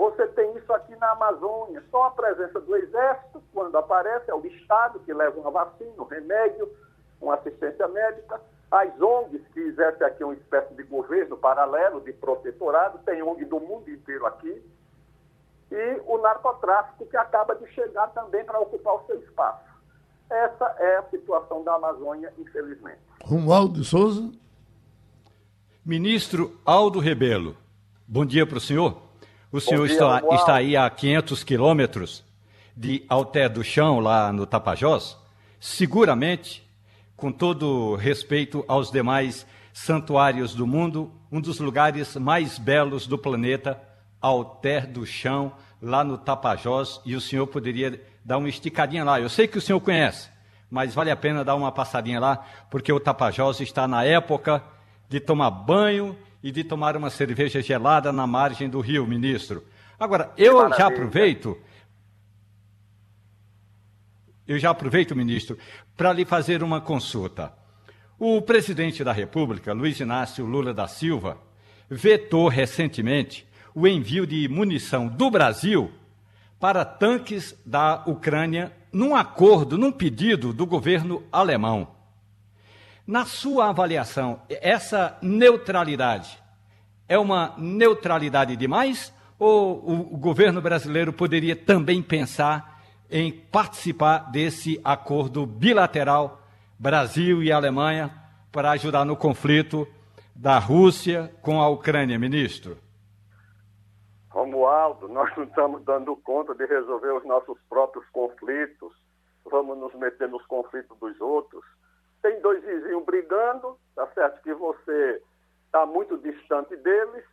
H: Você tem isso aqui na Amazônia. Só a presença do Exército, quando aparece, é o Estado que leva uma vacina, um remédio, uma assistência médica. As ONGs que exercem aqui uma espécie de governo paralelo, de protetorado, tem ONG do mundo inteiro aqui. E o narcotráfico que acaba de chegar também para ocupar o seu espaço. Essa é a situação da Amazônia, infelizmente.
B: Romualdo de Souza.
E: Ministro Aldo Rebelo, bom dia para o senhor. O senhor dia, está, está, aí a 500 quilômetros de Alter do Chão, lá no Tapajós. Seguramente, com todo respeito aos demais santuários do mundo, um dos lugares mais belos do planeta, Alter do Chão, lá no Tapajós, e o senhor poderia dar uma esticadinha lá. Eu sei que o senhor conhece, mas vale a pena dar uma passadinha lá, porque o Tapajós está na época de tomar banho e de tomar uma cerveja gelada na margem do rio, ministro. Agora, eu já aproveito. Eu já aproveito, ministro, para lhe fazer uma consulta. O presidente da República, Luiz Inácio Lula da Silva, vetou recentemente o envio de munição do Brasil para tanques da Ucrânia num acordo, num pedido do governo alemão. Na sua avaliação, essa neutralidade é uma neutralidade demais ou o governo brasileiro poderia também pensar em participar desse acordo bilateral Brasil e Alemanha para ajudar no conflito da Rússia com a Ucrânia, ministro?
H: Romualdo, nós não estamos dando conta de resolver os nossos próprios conflitos. Vamos nos meter nos conflitos dos outros tem dois vizinhos brigando, tá certo que você está muito distante deles,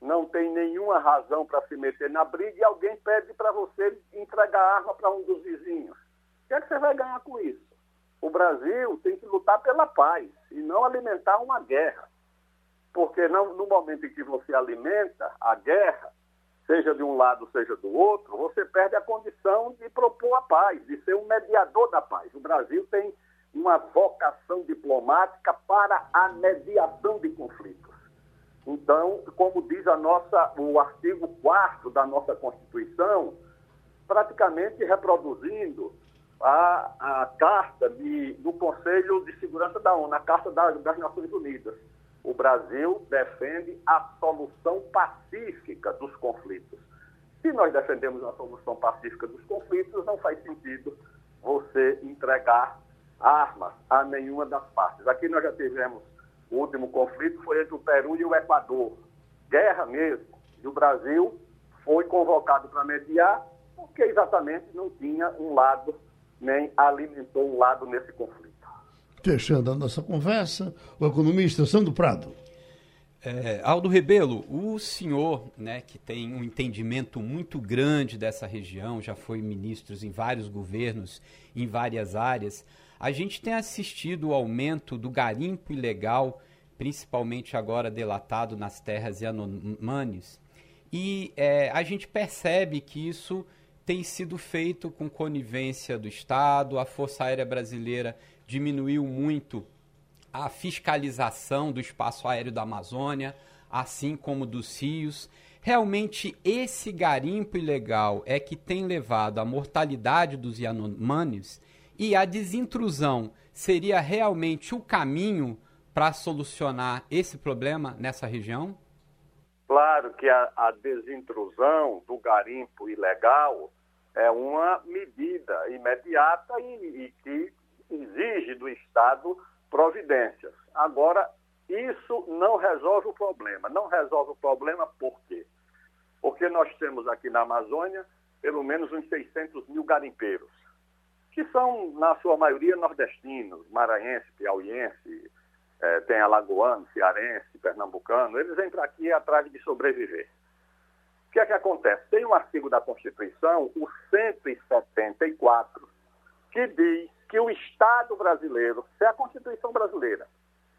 H: não tem nenhuma razão para se meter na briga e alguém pede para você entregar a arma para um dos vizinhos. O que é que você vai ganhar com isso? O Brasil tem que lutar pela paz e não alimentar uma guerra. Porque não, no momento em que você alimenta a guerra, seja de um lado, seja do outro, você perde a condição de propor a paz, de ser um mediador da paz. O Brasil tem uma vocação diplomática para a mediação de conflitos. Então, como diz a nossa, o artigo 4 da nossa Constituição, praticamente reproduzindo a, a carta de, do Conselho de Segurança da ONU, a Carta das, das Nações Unidas. O Brasil defende a solução pacífica dos conflitos. Se nós defendemos a solução pacífica dos conflitos, não faz sentido você entregar armas a nenhuma das partes. Aqui nós já tivemos o último conflito, foi entre o Peru e o Equador. Guerra mesmo. E o Brasil foi convocado para mediar, porque exatamente não tinha um lado, nem alimentou um lado nesse conflito.
B: Fechando a nossa conversa, o economista Sandro Prado.
D: É, Aldo Rebelo, o senhor, né, que tem um entendimento muito grande dessa região, já foi ministro em vários governos, em várias áreas, a gente tem assistido o aumento do garimpo ilegal, principalmente agora delatado nas terras Yanomamis, e é, a gente percebe que isso tem sido feito com conivência do Estado, a Força Aérea Brasileira diminuiu muito a fiscalização do espaço aéreo da Amazônia, assim como dos rios. Realmente, esse garimpo ilegal é que tem levado à mortalidade dos Yanomamis e a desintrusão seria realmente o caminho para solucionar esse problema nessa região?
H: Claro que a, a desintrusão do garimpo ilegal é uma medida imediata e, e que exige do Estado providências. Agora, isso não resolve o problema. Não resolve o problema por quê? Porque nós temos aqui na Amazônia pelo menos uns 600 mil garimpeiros que são, na sua maioria, nordestinos, maranhense, piauiense, é, tem alagoano, cearense, pernambucano, eles para aqui atrás de sobreviver. O que é que acontece? Tem um artigo da Constituição, o 174, que diz que o Estado brasileiro, se é a Constituição brasileira,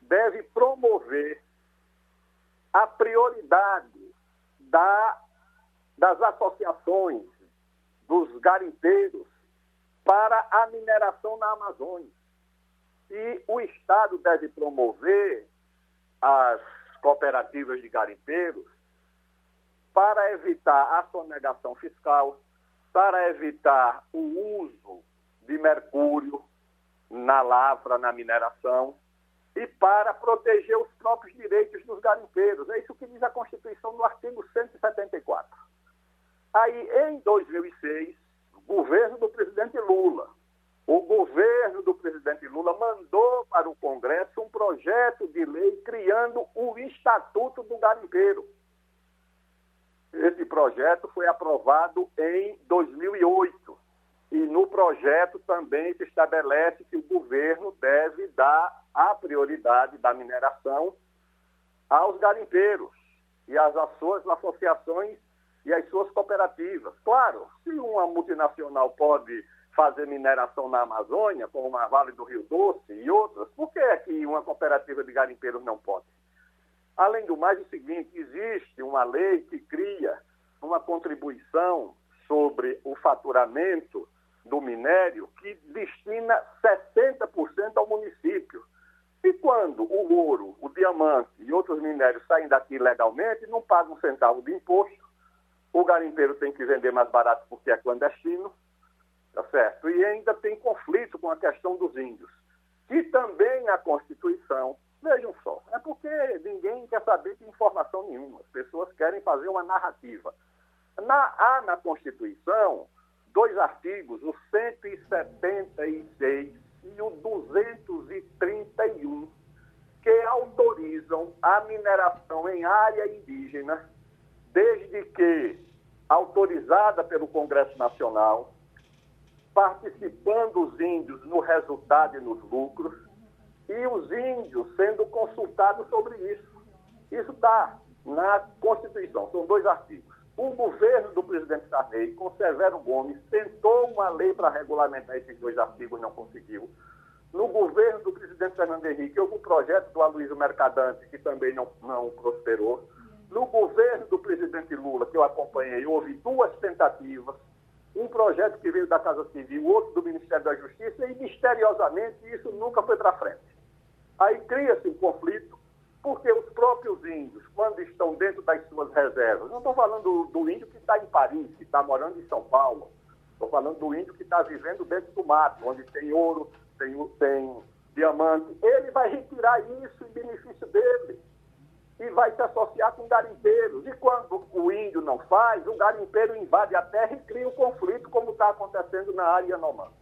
H: deve promover a prioridade da, das associações dos garimpeiros para a mineração na Amazônia. E o Estado deve promover as cooperativas de garimpeiros para evitar a sonegação fiscal, para evitar o uso de mercúrio na lavra, na mineração, e para proteger os próprios direitos dos garimpeiros. É isso que diz a Constituição no artigo 174. Aí, em 2006, o governo do presidente Lula, o governo do presidente Lula mandou para o Congresso um projeto de lei criando o Estatuto do Garimpeiro. Esse projeto foi aprovado em 2008. E no projeto também se estabelece que o governo deve dar a prioridade da mineração aos garimpeiros e às suas associações e às suas cooperativas. Claro, se uma multinacional pode fazer mineração na Amazônia, como a Vale do Rio Doce e outras, por que é que uma cooperativa de garimpeiros não pode? Além do mais, é o seguinte, existe uma lei que cria uma contribuição sobre o faturamento do minério que destina 60% ao município. E quando o ouro, o diamante e outros minérios saem daqui legalmente, não pagam um centavo de imposto, o garimpeiro tem que vender mais barato porque é clandestino, tá certo? E ainda tem conflito com a questão dos índios. E também a Constituição, vejam só, é porque ninguém quer saber de informação nenhuma, as pessoas querem fazer uma narrativa. Na, há na Constituição dois artigos, o 176 e o 231, que autorizam a mineração em área indígena, desde que autorizada pelo Congresso Nacional, participando os índios no resultado e nos lucros, e os índios sendo consultados sobre isso. Isso está na Constituição, são dois artigos. O governo do presidente Sarney, com Severo Gomes, tentou uma lei para regulamentar esses dois artigos, não conseguiu. No governo do presidente Fernando Henrique, houve um projeto do Aloysio Mercadante, que também não, não prosperou. No governo do presidente Lula, que eu acompanhei, houve duas tentativas. Um projeto que veio da Casa Civil, outro do Ministério da Justiça, e misteriosamente isso nunca foi para frente. Aí cria-se um conflito porque os próprios índios, quando estão dentro das suas reservas, não estou falando do, do índio que está em Paris, que está morando em São Paulo, estou falando do índio que está vivendo dentro do mato, onde tem ouro, tem, tem diamante, ele vai retirar isso em benefício dele e vai se associar com garimpeiros. E quando o índio não faz, o garimpeiro invade a terra e cria um conflito, como está acontecendo na área Yanomami.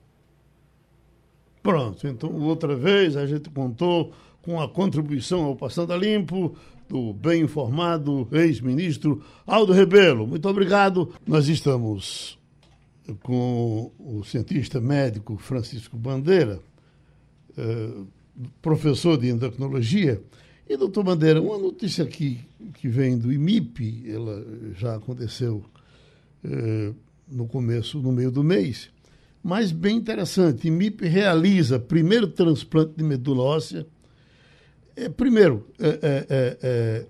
B: Pronto, então outra vez a gente contou com a contribuição ao Passando a Limpo do bem informado ex-ministro Aldo Rebelo. Muito obrigado. Nós estamos com o cientista médico Francisco Bandeira, eh, professor de endocrinologia. E, doutor Bandeira, uma notícia aqui que vem do IMIP, ela já aconteceu eh, no começo, no meio do mês, mas bem interessante. IMIP realiza primeiro transplante de medula óssea é, primeiro, é, é, é,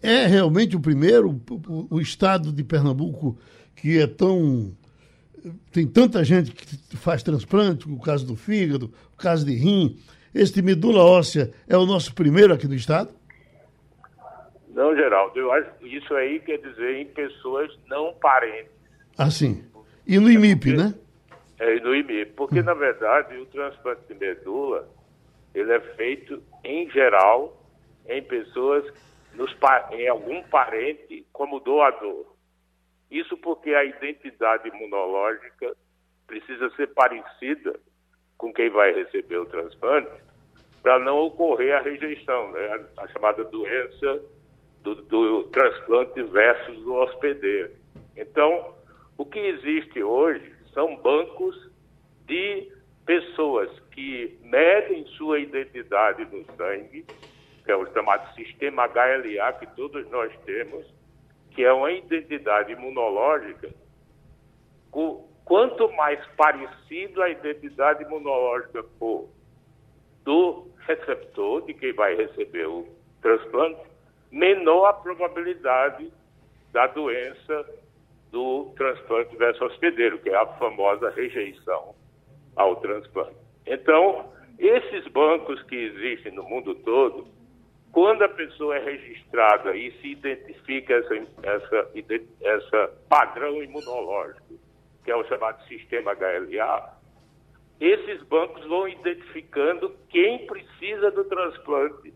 B: é, realmente o primeiro, o, o, estado de Pernambuco que é tão. tem tanta gente que faz transplante, o caso do fígado, o caso de rim. Este medula óssea é o nosso primeiro aqui no estado?
I: Não, Geraldo, eu acho que isso aí quer dizer em pessoas não parentes.
B: Ah, sim. E no IMIP, né?
I: É, no IMIP, porque hum. na verdade o transplante de medula ele é feito, em geral, em pessoas, nos, em algum parente como doador. Isso porque a identidade imunológica precisa ser parecida com quem vai receber o transplante para não ocorrer a rejeição, né? a, chamada doença do, do transplante versus do hospedeiro. Então, o que existe hoje são bancos de pessoas que medem sua identidade no sangue, que é o chamado sistema HLA que todos nós temos, que é uma identidade imunológica. Quanto mais parecido a identidade imunológica for do receptor, de quem vai receber o transplante, menor a probabilidade da doença do transplante versus hospedeiro, que é a famosa rejeição ao transplante. Então, esses bancos que existem no mundo todo, quando a pessoa é registrada e se identifica essa, essa, essa padrão imunológico, que é o chamado sistema HLA, esses bancos vão identificando quem precisa do transplante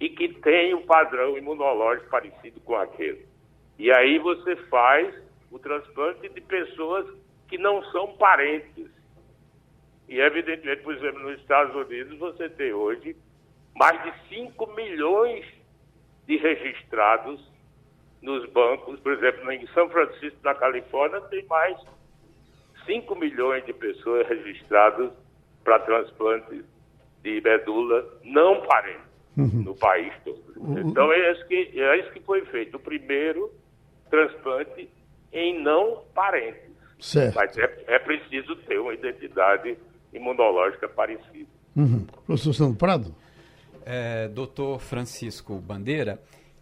I: e que tem um padrão imunológico parecido com aquele. E aí você faz o transplante de pessoas que não são parentes. E evidentemente, por exemplo, nos Estados Unidos você tem hoje mais de 5 milhões de registrados nos bancos. Por exemplo, em São Francisco, na Califórnia, tem mais 5 milhões de pessoas registradas para transplante de medula não parente uhum. no país todo. Então é isso, que, é isso que foi feito. O primeiro transplante em não parentes.
B: Certo.
I: Mas é, é preciso ter uma identidade imunológica parecida.
B: Uhum. Professor Sandro Prado?
D: É, doutor Francisco Bandeira,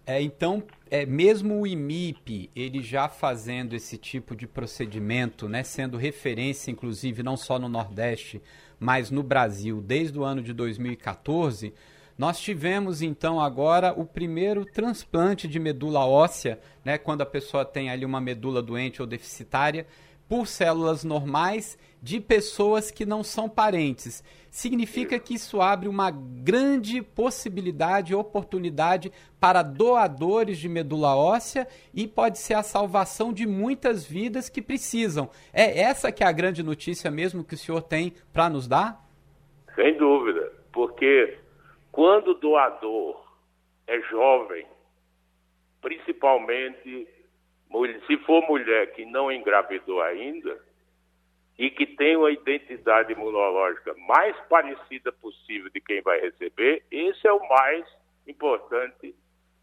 D: é, então, é, mesmo o IMIP, ele já fazendo esse tipo de procedimento, né, sendo referência, inclusive, não só no Nordeste, mas no Brasil, desde o ano de 2014, nós tivemos então agora o primeiro transplante de medula óssea, né, quando a pessoa tem ali uma medula doente ou deficitária, por células normais de pessoas que não são parentes. Significa que isso abre uma grande possibilidade, oportunidade para doadores de medula óssea e pode ser a salvação de muitas vidas que precisam. É essa que é a grande notícia mesmo que o senhor tem para nos dar?
I: Sem dúvida, porque quando o doador é jovem, principalmente se for mulher que não engravidou ainda e que tem uma identidade imunológica mais parecida possível de quem vai receber, esse é o mais importante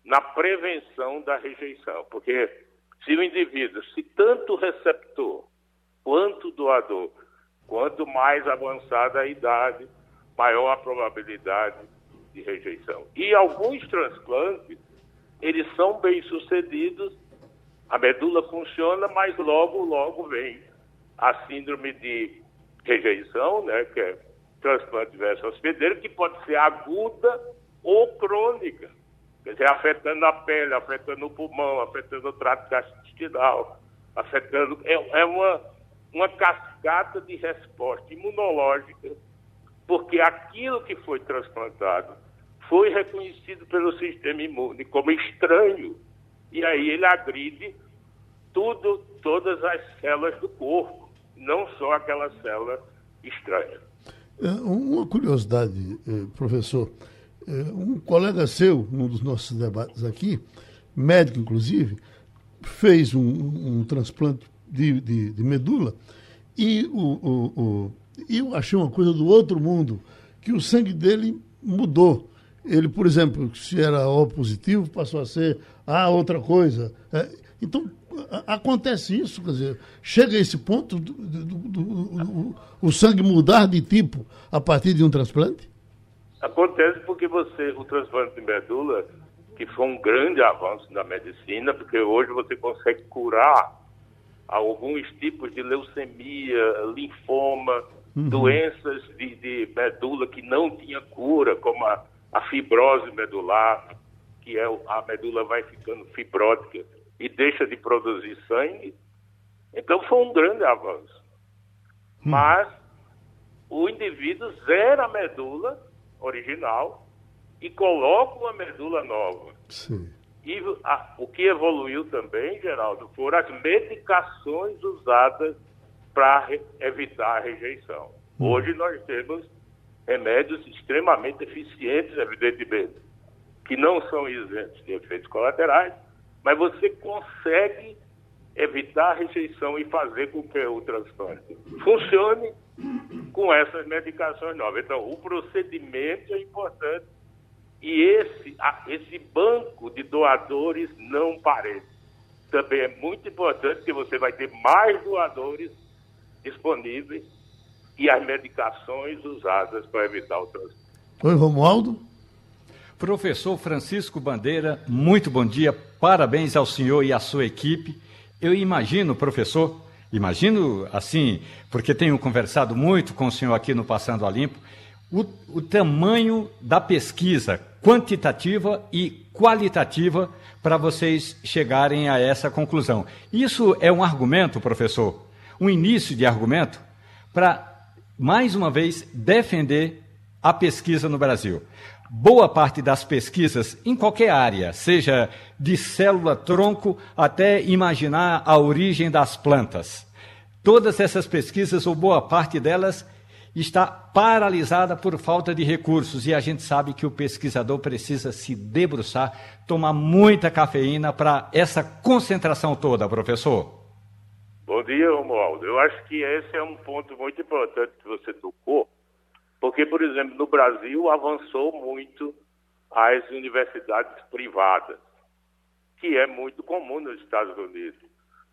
I: na prevenção da rejeição. Porque se o indivíduo, se tanto receptor quanto doador, quanto mais avançada a idade, maior a probabilidade de rejeição. E alguns transplantes, eles são bem-sucedidos a medula funciona, mas logo, logo vem a síndrome de rejeição, né, que é transplante versus hospedeiro, que pode ser aguda ou crônica. Quer dizer, afetando a pele, afetando o pulmão, afetando o trato gastrointestinal, afetando. É, é uma, uma cascata de resposta imunológica, porque aquilo que foi transplantado foi reconhecido pelo sistema imune como estranho e aí ele agride tudo, todas as células do corpo, não só aquela célula estranha.
B: É, uma curiosidade, eh, professor. É, um colega seu, num dos nossos debates aqui, médico inclusive, fez um, um transplante de, de, de, medula e o, o, o, eu achei uma coisa do outro mundo, que o sangue dele mudou. Ele, por exemplo, se era O positivo, passou a ser A outra coisa. É, então, acontece isso, quer dizer, chega a esse ponto do, do, do, o sangue mudar de tipo a partir de um transplante?
I: Acontece porque você, o transplante de medula, que foi um grande avanço na medicina, porque hoje você consegue curar alguns tipos de leucemia, linfoma, uhum. doenças de, de medula que não tinha cura, como a a fibrose medular, que é a medula vai ficando fibrótica e deixa de produzir sangue. Então foi um grande avanço. Hum. Mas o indivíduo zera a medula original e coloca uma medula nova.
B: Sim.
I: E a, o que evoluiu também, Geraldo, foram as medicações usadas para evitar a rejeição. Hum. Hoje nós temos remédios extremamente eficientes, evidentemente, que não são isentos de efeitos colaterais, mas você consegue evitar a rejeição e fazer com que o transplante funcione com essas medicações novas. Então, o procedimento é importante e esse, esse banco de doadores não parece. Também é muito importante que você vai ter mais doadores disponíveis e as medicações usadas para evitar o transplante.
B: Oi, Romualdo.
E: Professor Francisco Bandeira, muito bom dia. Parabéns ao senhor e à sua equipe. Eu imagino, professor, imagino assim, porque tenho conversado muito com o senhor aqui no Passando a Limpo, o, o tamanho da pesquisa quantitativa e qualitativa para vocês chegarem a essa conclusão. Isso é um argumento, professor, um início de argumento para, mais uma vez, defender a pesquisa no Brasil. Boa parte das pesquisas, em qualquer área, seja de célula-tronco até imaginar a origem das plantas, todas essas pesquisas, ou boa parte delas, está paralisada por falta de recursos e a gente sabe que o pesquisador precisa se debruçar, tomar muita cafeína para essa concentração toda, professor.
I: Bom dia, Romualdo. Eu acho que esse é um ponto muito importante que você tocou, porque, por exemplo, no Brasil avançou muito as universidades privadas, que é muito comum nos Estados Unidos.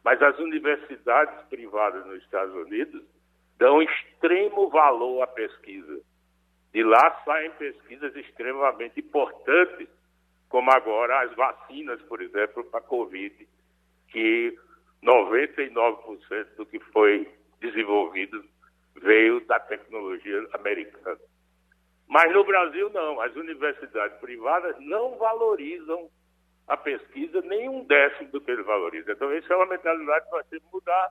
I: Mas as universidades privadas nos Estados Unidos dão extremo valor à pesquisa. De lá saem pesquisas extremamente importantes, como agora as vacinas, por exemplo, para a Covid, que 99% do que foi desenvolvido veio da tecnologia americana. Mas no Brasil, não. As universidades privadas não valorizam a pesquisa nem um décimo do que eles valorizam. Então, isso é uma mentalidade que nós temos que mudar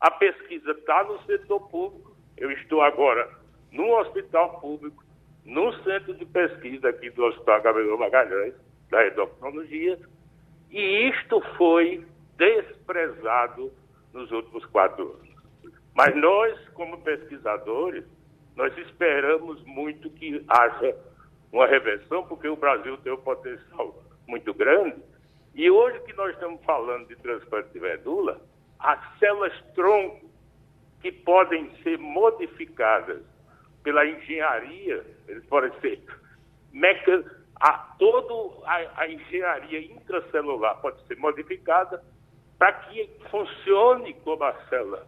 I: a pesquisa está no setor público. Eu estou agora num hospital público, num centro de pesquisa aqui do Hospital Gabriel Magalhães, da endocrinologia, e isto foi desprezado nos últimos quatro anos. Mas nós, como pesquisadores, nós esperamos muito que haja uma reversão, porque o Brasil tem um potencial muito grande. E hoje que nós estamos falando de transplante de medula, as células tronco que podem ser modificadas pela engenharia, eles podem ser meca, a, toda a, a engenharia intracelular pode ser modificada para que funcione como a célula,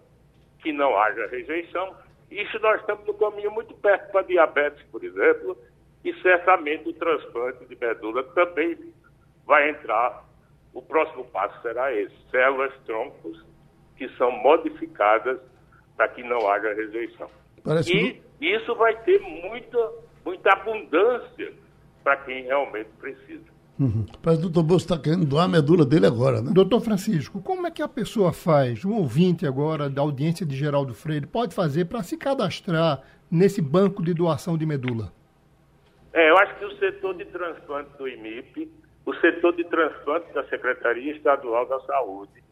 I: que não haja rejeição. Isso nós estamos no caminho muito perto para diabetes, por exemplo, e certamente o transplante de medula também vai entrar. O próximo passo será esse: células troncos que são modificadas para que não haja rejeição. Parece e isso vai ter muita, muita abundância para quem realmente precisa.
B: Uhum. Que o doutor Bolso está querendo doar a medula dele agora, né?
C: Doutor Francisco, como é que a pessoa faz, um ouvinte agora da audiência de Geraldo Freire, pode fazer para se cadastrar nesse banco de doação de medula?
I: É, eu acho que o setor de transplante do IMIP, o setor de transplante da Secretaria Estadual da Saúde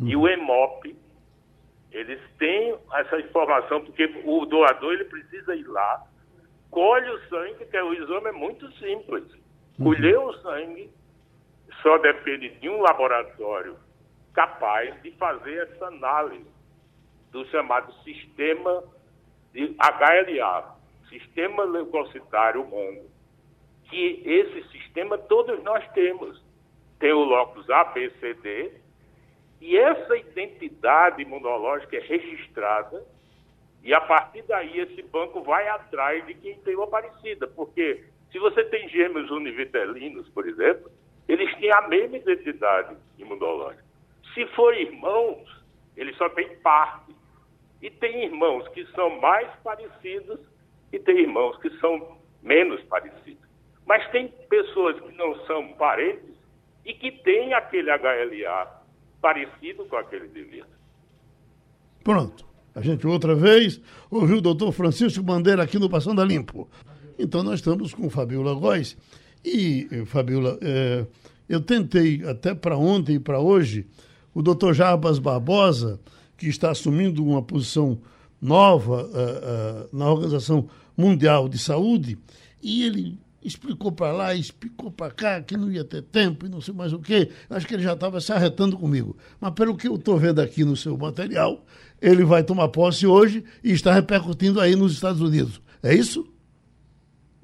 I: e o EMOP, eles têm essa informação, porque o doador ele precisa ir lá, colhe o sangue, que é, o exame é muito simples. Colher o sangue só depende de um laboratório capaz de fazer essa análise do chamado sistema de HLA, Sistema Leucocitário Humano, que esse sistema todos nós temos. Tem o locus ABCD, e essa identidade imunológica é registrada e a partir daí esse banco vai atrás de quem tem uma parecida, porque se você tem gêmeos univitelinos, por exemplo, eles têm a mesma identidade imunológica. Se for irmãos, eles só têm parte. E tem irmãos que são mais parecidos e tem irmãos que são menos parecidos. Mas tem pessoas que não são parentes e que têm aquele HLA parecido com aquele de vida.
B: Pronto. A gente outra vez ouviu o doutor Francisco Bandeira aqui no Passando a Limpo. Então nós estamos com Fabiola Góes. E, eh, Fabiola, é, eu tentei até para ontem e para hoje, o doutor Jarbas Barbosa, que está assumindo uma posição nova uh, uh, na Organização Mundial de Saúde, e ele explicou para lá, explicou para cá, que não ia ter tempo e não sei mais o quê. Acho que ele já estava se arretando comigo. Mas pelo que eu estou vendo aqui no seu material, ele vai tomar posse hoje e está repercutindo aí nos Estados Unidos. É isso?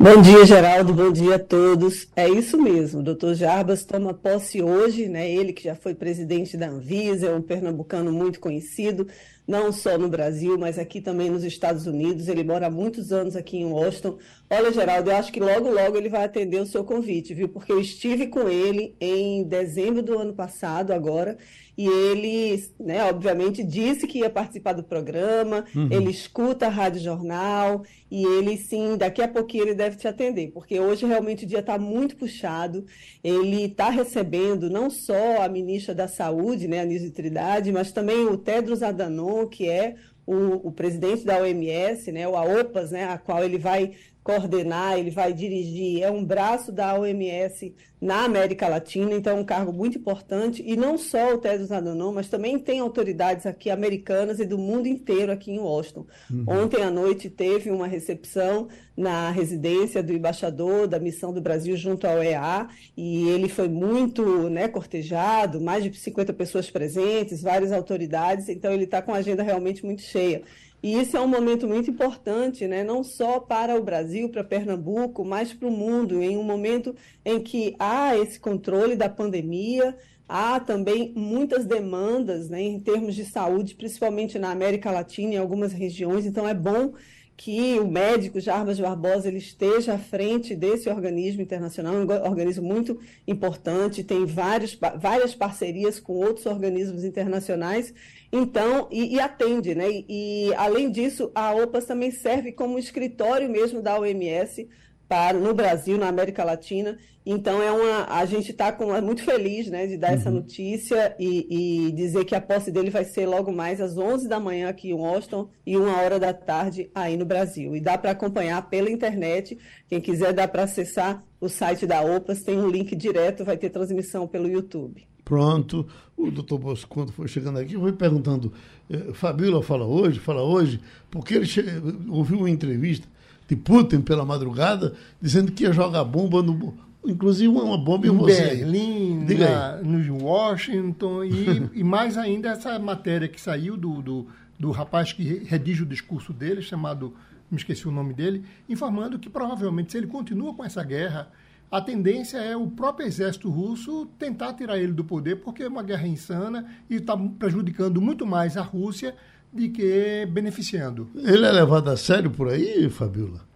J: Bom dia, Geraldo. Bom dia a todos. É isso mesmo. O doutor Jarbas toma posse hoje, né? Ele que já foi presidente da Anvisa, é um pernambucano muito conhecido, não só no Brasil, mas aqui também nos Estados Unidos. Ele mora há muitos anos aqui em Washington. Olha, Geraldo, eu acho que logo, logo ele vai atender o seu convite, viu? Porque eu estive com ele em dezembro do ano passado, agora, e ele, né, obviamente, disse que ia participar do programa, uhum. ele escuta a Rádio Jornal, e ele, sim, daqui a pouquinho ele deve te atender, porque hoje realmente o dia está muito puxado, ele está recebendo não só a ministra da Saúde, né, a Nise Trindade, mas também o Tedros Adhanom, que é o, o, presidente da OMS, né, o AOPAS, né, a qual ele vai coordenar, ele vai dirigir, é um braço da OMS na América Latina, então é um cargo muito importante, e não só o Tedros Adhanom, mas também tem autoridades aqui americanas e do mundo inteiro aqui em Washington. Uhum. Ontem à noite teve uma recepção na residência do embaixador da missão do Brasil junto ao EA, e ele foi muito né, cortejado, mais de 50 pessoas presentes, várias autoridades, então ele está com a agenda realmente muito cheia. E isso é um momento muito importante, né? não só para o Brasil, para Pernambuco, mas para o mundo, em um momento em que há esse controle da pandemia, há também muitas demandas né, em termos de saúde, principalmente na América Latina, em algumas regiões. Então, é bom que o médico Jarbas Barbosa ele esteja à frente desse organismo internacional, um organismo muito importante, tem vários, várias parcerias com outros organismos internacionais, então, e, e atende, né? E, e, além disso, a OPAS também serve como escritório mesmo da OMS para, no Brasil, na América Latina. Então, é uma, a gente está muito feliz né, de dar uhum. essa notícia e, e, dizer que a posse dele vai ser logo mais às 11 da manhã aqui em Washington e uma hora da tarde aí no Brasil. E dá para acompanhar pela internet. Quem quiser, dá para acessar o site da OPAS, tem um link direto, vai ter transmissão pelo YouTube.
B: Pronto, o doutor Bosco, quando foi chegando aqui, foi perguntando, eh, Fabíola fala hoje, fala hoje, porque ele che... ouviu uma entrevista de Putin pela madrugada, dizendo que ia jogar bomba no. Inclusive uma bomba em, em você.
C: Berlim, na, no Washington, e, e, mais ainda essa matéria que saiu do, do, do rapaz que redige o discurso dele, chamado, me esqueci o nome dele, informando que provavelmente se ele continua com essa guerra, a tendência é o próprio exército russo tentar tirar ele do poder, porque é uma guerra insana e está prejudicando muito mais a Rússia de que beneficiando.
B: Ele é levado a sério por aí, Fabiola?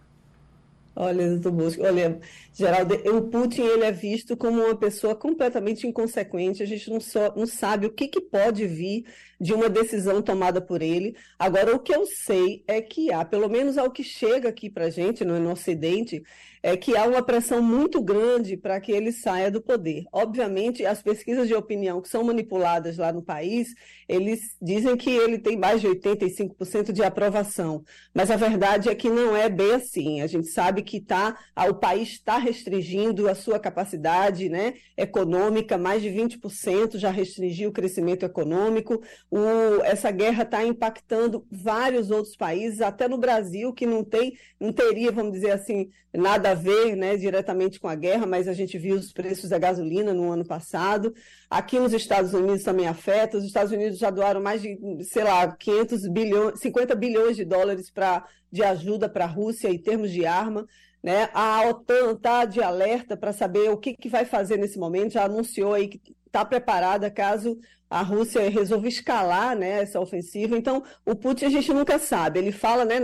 J: Olha, doutor Bosco, olha, Geraldo, o Putin ele é visto como uma pessoa completamente inconsequente, a gente não, só, não sabe o que, que pode vir de uma decisão tomada por ele. Agora, o que eu sei é que há, pelo menos ao que chega aqui para a gente, no, no Ocidente, é que há uma pressão muito grande para que ele saia do poder. Obviamente, as pesquisas de opinião que são manipuladas lá no país, eles dizem que ele tem mais de 85% de aprovação, mas a verdade é que não é bem assim. A gente sabe que tá, o país está restringindo a sua capacidade né, econômica, mais de 20% já restringiu o crescimento econômico. O, essa guerra está impactando vários outros países, até no Brasil, que não tem, não teria, vamos dizer assim, nada a ver né, diretamente com a guerra, mas a gente viu os preços da gasolina no ano passado. Aqui nos Estados Unidos também afeta. Os Estados Unidos já doaram mais de, sei lá, 500 bilhões, 50 bilhões de dólares pra, de ajuda para a Rússia em termos de arma. Né? A OTAN está de alerta para saber o que, que vai fazer nesse momento, já anunciou aí que está preparada caso a Rússia resolva escalar né, essa ofensiva. Então, o Putin a gente nunca sabe. Ele fala, né,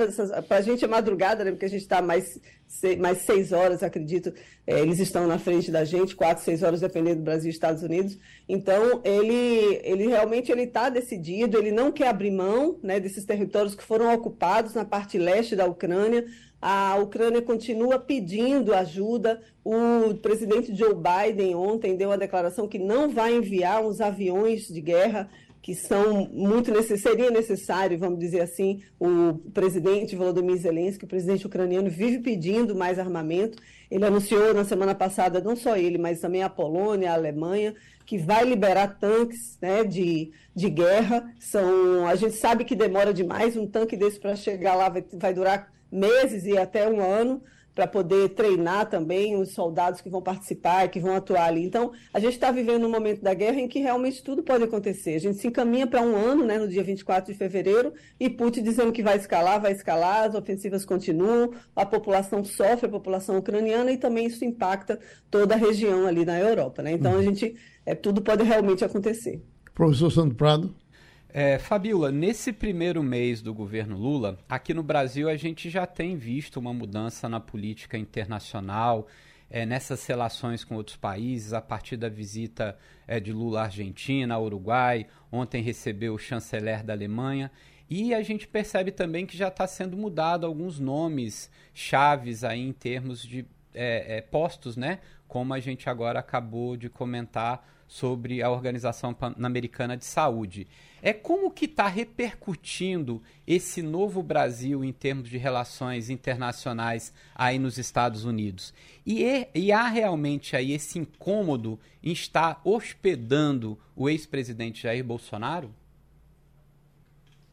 J: para a gente é madrugada, né, porque a gente está mais, mais seis horas, acredito. É, eles estão na frente da gente, quatro, seis horas, dependendo do Brasil e Estados Unidos. Então, ele, ele realmente ele está decidido, ele não quer abrir mão né, desses territórios que foram ocupados na parte leste da Ucrânia. A Ucrânia continua pedindo ajuda. O presidente Joe Biden ontem deu a declaração que não vai enviar uns aviões de guerra que são muito necess... seria necessário, vamos dizer assim, o presidente Volodymyr Zelensky, o presidente ucraniano, vive pedindo mais armamento. Ele anunciou na semana passada, não só ele, mas também a Polônia, a Alemanha, que vai liberar tanques né, de, de guerra. São, a gente sabe que demora demais, um tanque desse para chegar lá vai, vai durar meses e até um ano para poder treinar também os soldados que vão participar, que vão atuar ali. Então, a gente está vivendo um momento da guerra em que realmente tudo pode acontecer. A gente se encaminha para um ano, né, no dia 24 de fevereiro, e Putin dizendo que vai escalar, vai escalar, as ofensivas continuam, a população sofre, a população ucraniana, e também isso impacta toda a região ali na Europa. Né? Então, a uhum. gente, é, tudo pode realmente acontecer.
B: Professor Sandro Prado.
D: É, Fabiola, nesse primeiro mês do governo Lula, aqui no Brasil a gente já tem visto uma mudança na política internacional, é, nessas relações com outros países, a partir da visita é, de Lula à Argentina, ao Uruguai, ontem recebeu o chanceler da Alemanha. E a gente percebe também que já está sendo mudado alguns nomes chaves aí em termos de é, é, postos, né? Como a gente agora acabou de comentar sobre a Organização Pan-Americana de Saúde. É como que está repercutindo esse novo Brasil em termos de relações internacionais aí nos Estados Unidos? E, é, e há realmente aí esse incômodo em estar hospedando o ex-presidente Jair Bolsonaro?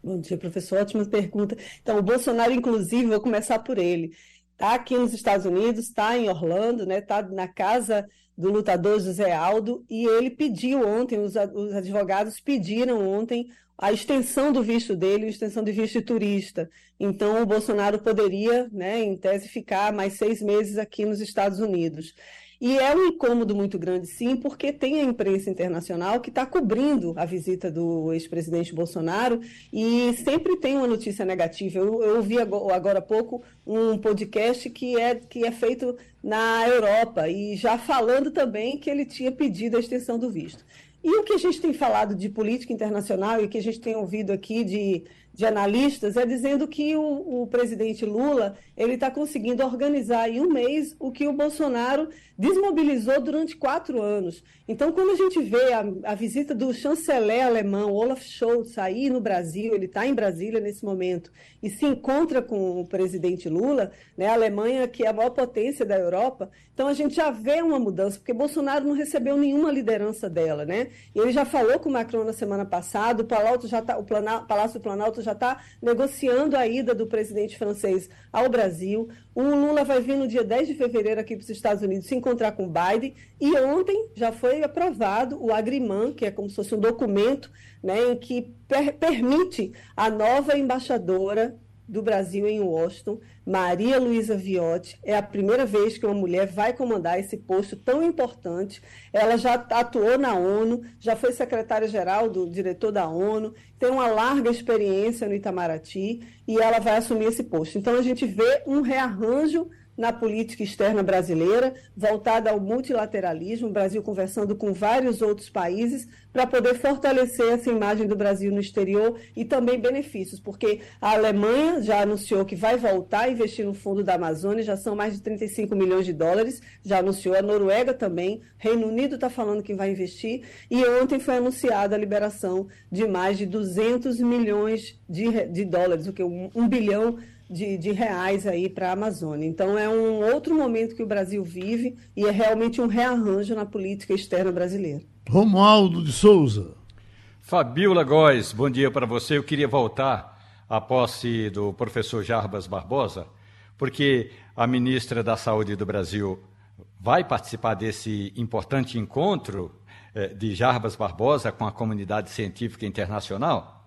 J: Bom dia, professor. Ótima pergunta. Então, o Bolsonaro, inclusive, vou começar por ele. Está aqui nos Estados Unidos, está em Orlando, né? Está na casa do lutador José Aldo, e ele pediu ontem, os, os advogados pediram ontem a extensão do visto dele, a extensão do visto de turista. Então, o Bolsonaro poderia, né, em tese, ficar mais seis meses aqui nos Estados Unidos. E é um incômodo muito grande, sim, porque tem a imprensa internacional que está cobrindo a visita do ex-presidente Bolsonaro e sempre tem uma notícia negativa. Eu, eu ouvi agora há pouco um podcast que é, que é feito na Europa e já falando também que ele tinha pedido a extensão do visto. E o que a gente tem falado de política internacional e que a gente tem ouvido aqui de de analistas é dizendo que o, o presidente Lula ele está conseguindo organizar em um mês o que o Bolsonaro desmobilizou durante quatro anos. Então, quando a gente vê a, a visita do chanceler alemão Olaf Scholz sair no Brasil, ele está em Brasília nesse momento, e se encontra com o presidente Lula, né, a Alemanha, que é a maior potência da Europa, então a gente já vê uma mudança, porque Bolsonaro não recebeu nenhuma liderança dela. Né? E ele já falou com o Macron na semana passada, o, Palácio, já tá, o Palácio do Planalto já está negociando a ida do presidente francês ao Brasil. O Lula vai vir no dia 10 de fevereiro aqui para os Estados Unidos se encontrar com o Biden. E ontem já foi aprovado o Agriman, que é como se fosse um documento né, em que per permite a nova embaixadora do Brasil em Washington, Maria Luísa Viotti. É a primeira vez que uma mulher vai comandar esse posto tão importante. Ela já atuou na ONU, já foi secretária-geral do diretor da ONU, tem uma larga experiência no Itamaraty e ela vai assumir esse posto. Então a gente vê um rearranjo na política externa brasileira, voltada ao multilateralismo, o Brasil conversando com vários outros países para poder fortalecer essa imagem do Brasil no exterior e também benefícios, porque a Alemanha já anunciou que vai voltar a investir no fundo da Amazônia, já são mais de 35 milhões de dólares, já anunciou a Noruega também, Reino Unido está falando que vai investir, e ontem foi anunciada a liberação de mais de 200 milhões de, de dólares, o que um, um bilhão de, de reais aí para a Amazônia. Então é um outro momento que o Brasil vive e é realmente um rearranjo na política externa brasileira.
B: Romualdo de Souza.
E: Fabiola Góes, bom dia para você. Eu queria voltar à posse do professor Jarbas Barbosa, porque a ministra da Saúde do Brasil vai participar desse importante encontro eh, de Jarbas Barbosa com a comunidade científica internacional.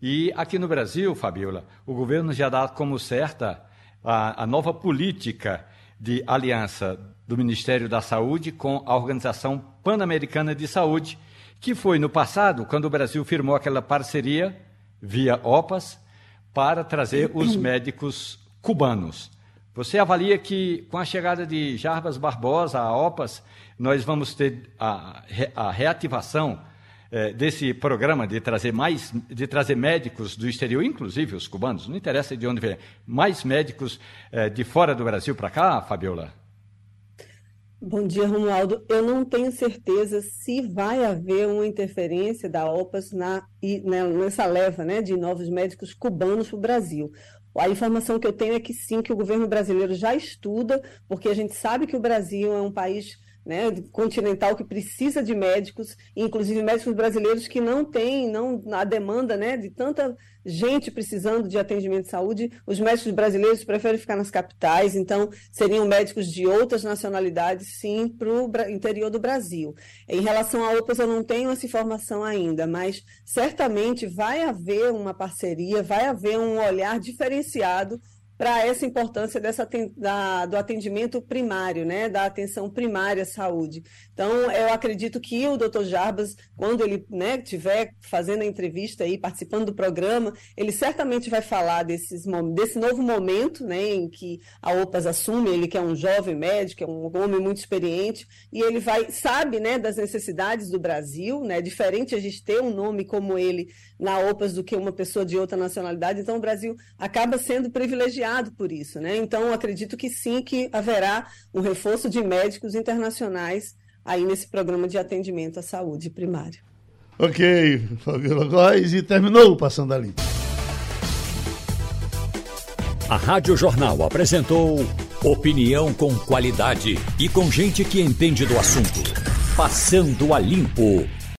E: E aqui no Brasil, Fabiola, o governo já dá como certa a, a nova política de aliança do Ministério da Saúde com a Organização Pan-Americana de Saúde, que foi no passado, quando o Brasil firmou aquela parceria via OPAS para trazer os médicos cubanos. Você avalia que com a chegada de Jarbas Barbosa à OPAS, nós vamos ter a, a reativação desse programa de trazer mais, de trazer médicos do exterior, inclusive os cubanos, não interessa de onde vem, mais médicos é, de fora do Brasil para cá, Fabiola?
J: Bom dia, Romualdo. Eu não tenho certeza se vai haver uma interferência da OPAS na, né, nessa leva né, de novos médicos cubanos para o Brasil. A informação que eu tenho é que sim, que o governo brasileiro já estuda, porque a gente sabe que o Brasil é um país né, continental que precisa de médicos, inclusive médicos brasileiros que não têm não, a demanda né, de tanta gente precisando de atendimento de saúde. Os médicos brasileiros preferem ficar nas capitais, então seriam médicos de outras nacionalidades, sim, para o interior do Brasil. Em relação a outras, eu não tenho essa informação ainda, mas certamente vai haver uma parceria, vai haver um olhar diferenciado para essa importância dessa, da, do atendimento primário, né, da atenção primária à saúde. Então, eu acredito que o doutor Jarbas, quando ele né, estiver fazendo a entrevista aí, participando do programa, ele certamente vai falar desses, desse novo momento né, em que a OPAS assume, ele que é um jovem médico, é um homem muito experiente, e ele vai, sabe né, das necessidades do Brasil, né, diferente a gente ter um nome como ele na OPAS do que uma pessoa de outra nacionalidade, então o Brasil acaba sendo privilegiado por isso, né? Então acredito que sim que haverá um reforço de médicos internacionais aí nesse programa de atendimento à saúde primária.
B: Ok, Fabiola Góes, e terminou o Passando a Limpo.
A: A Rádio Jornal apresentou opinião com qualidade e com gente que entende do assunto. Passando a Limpo.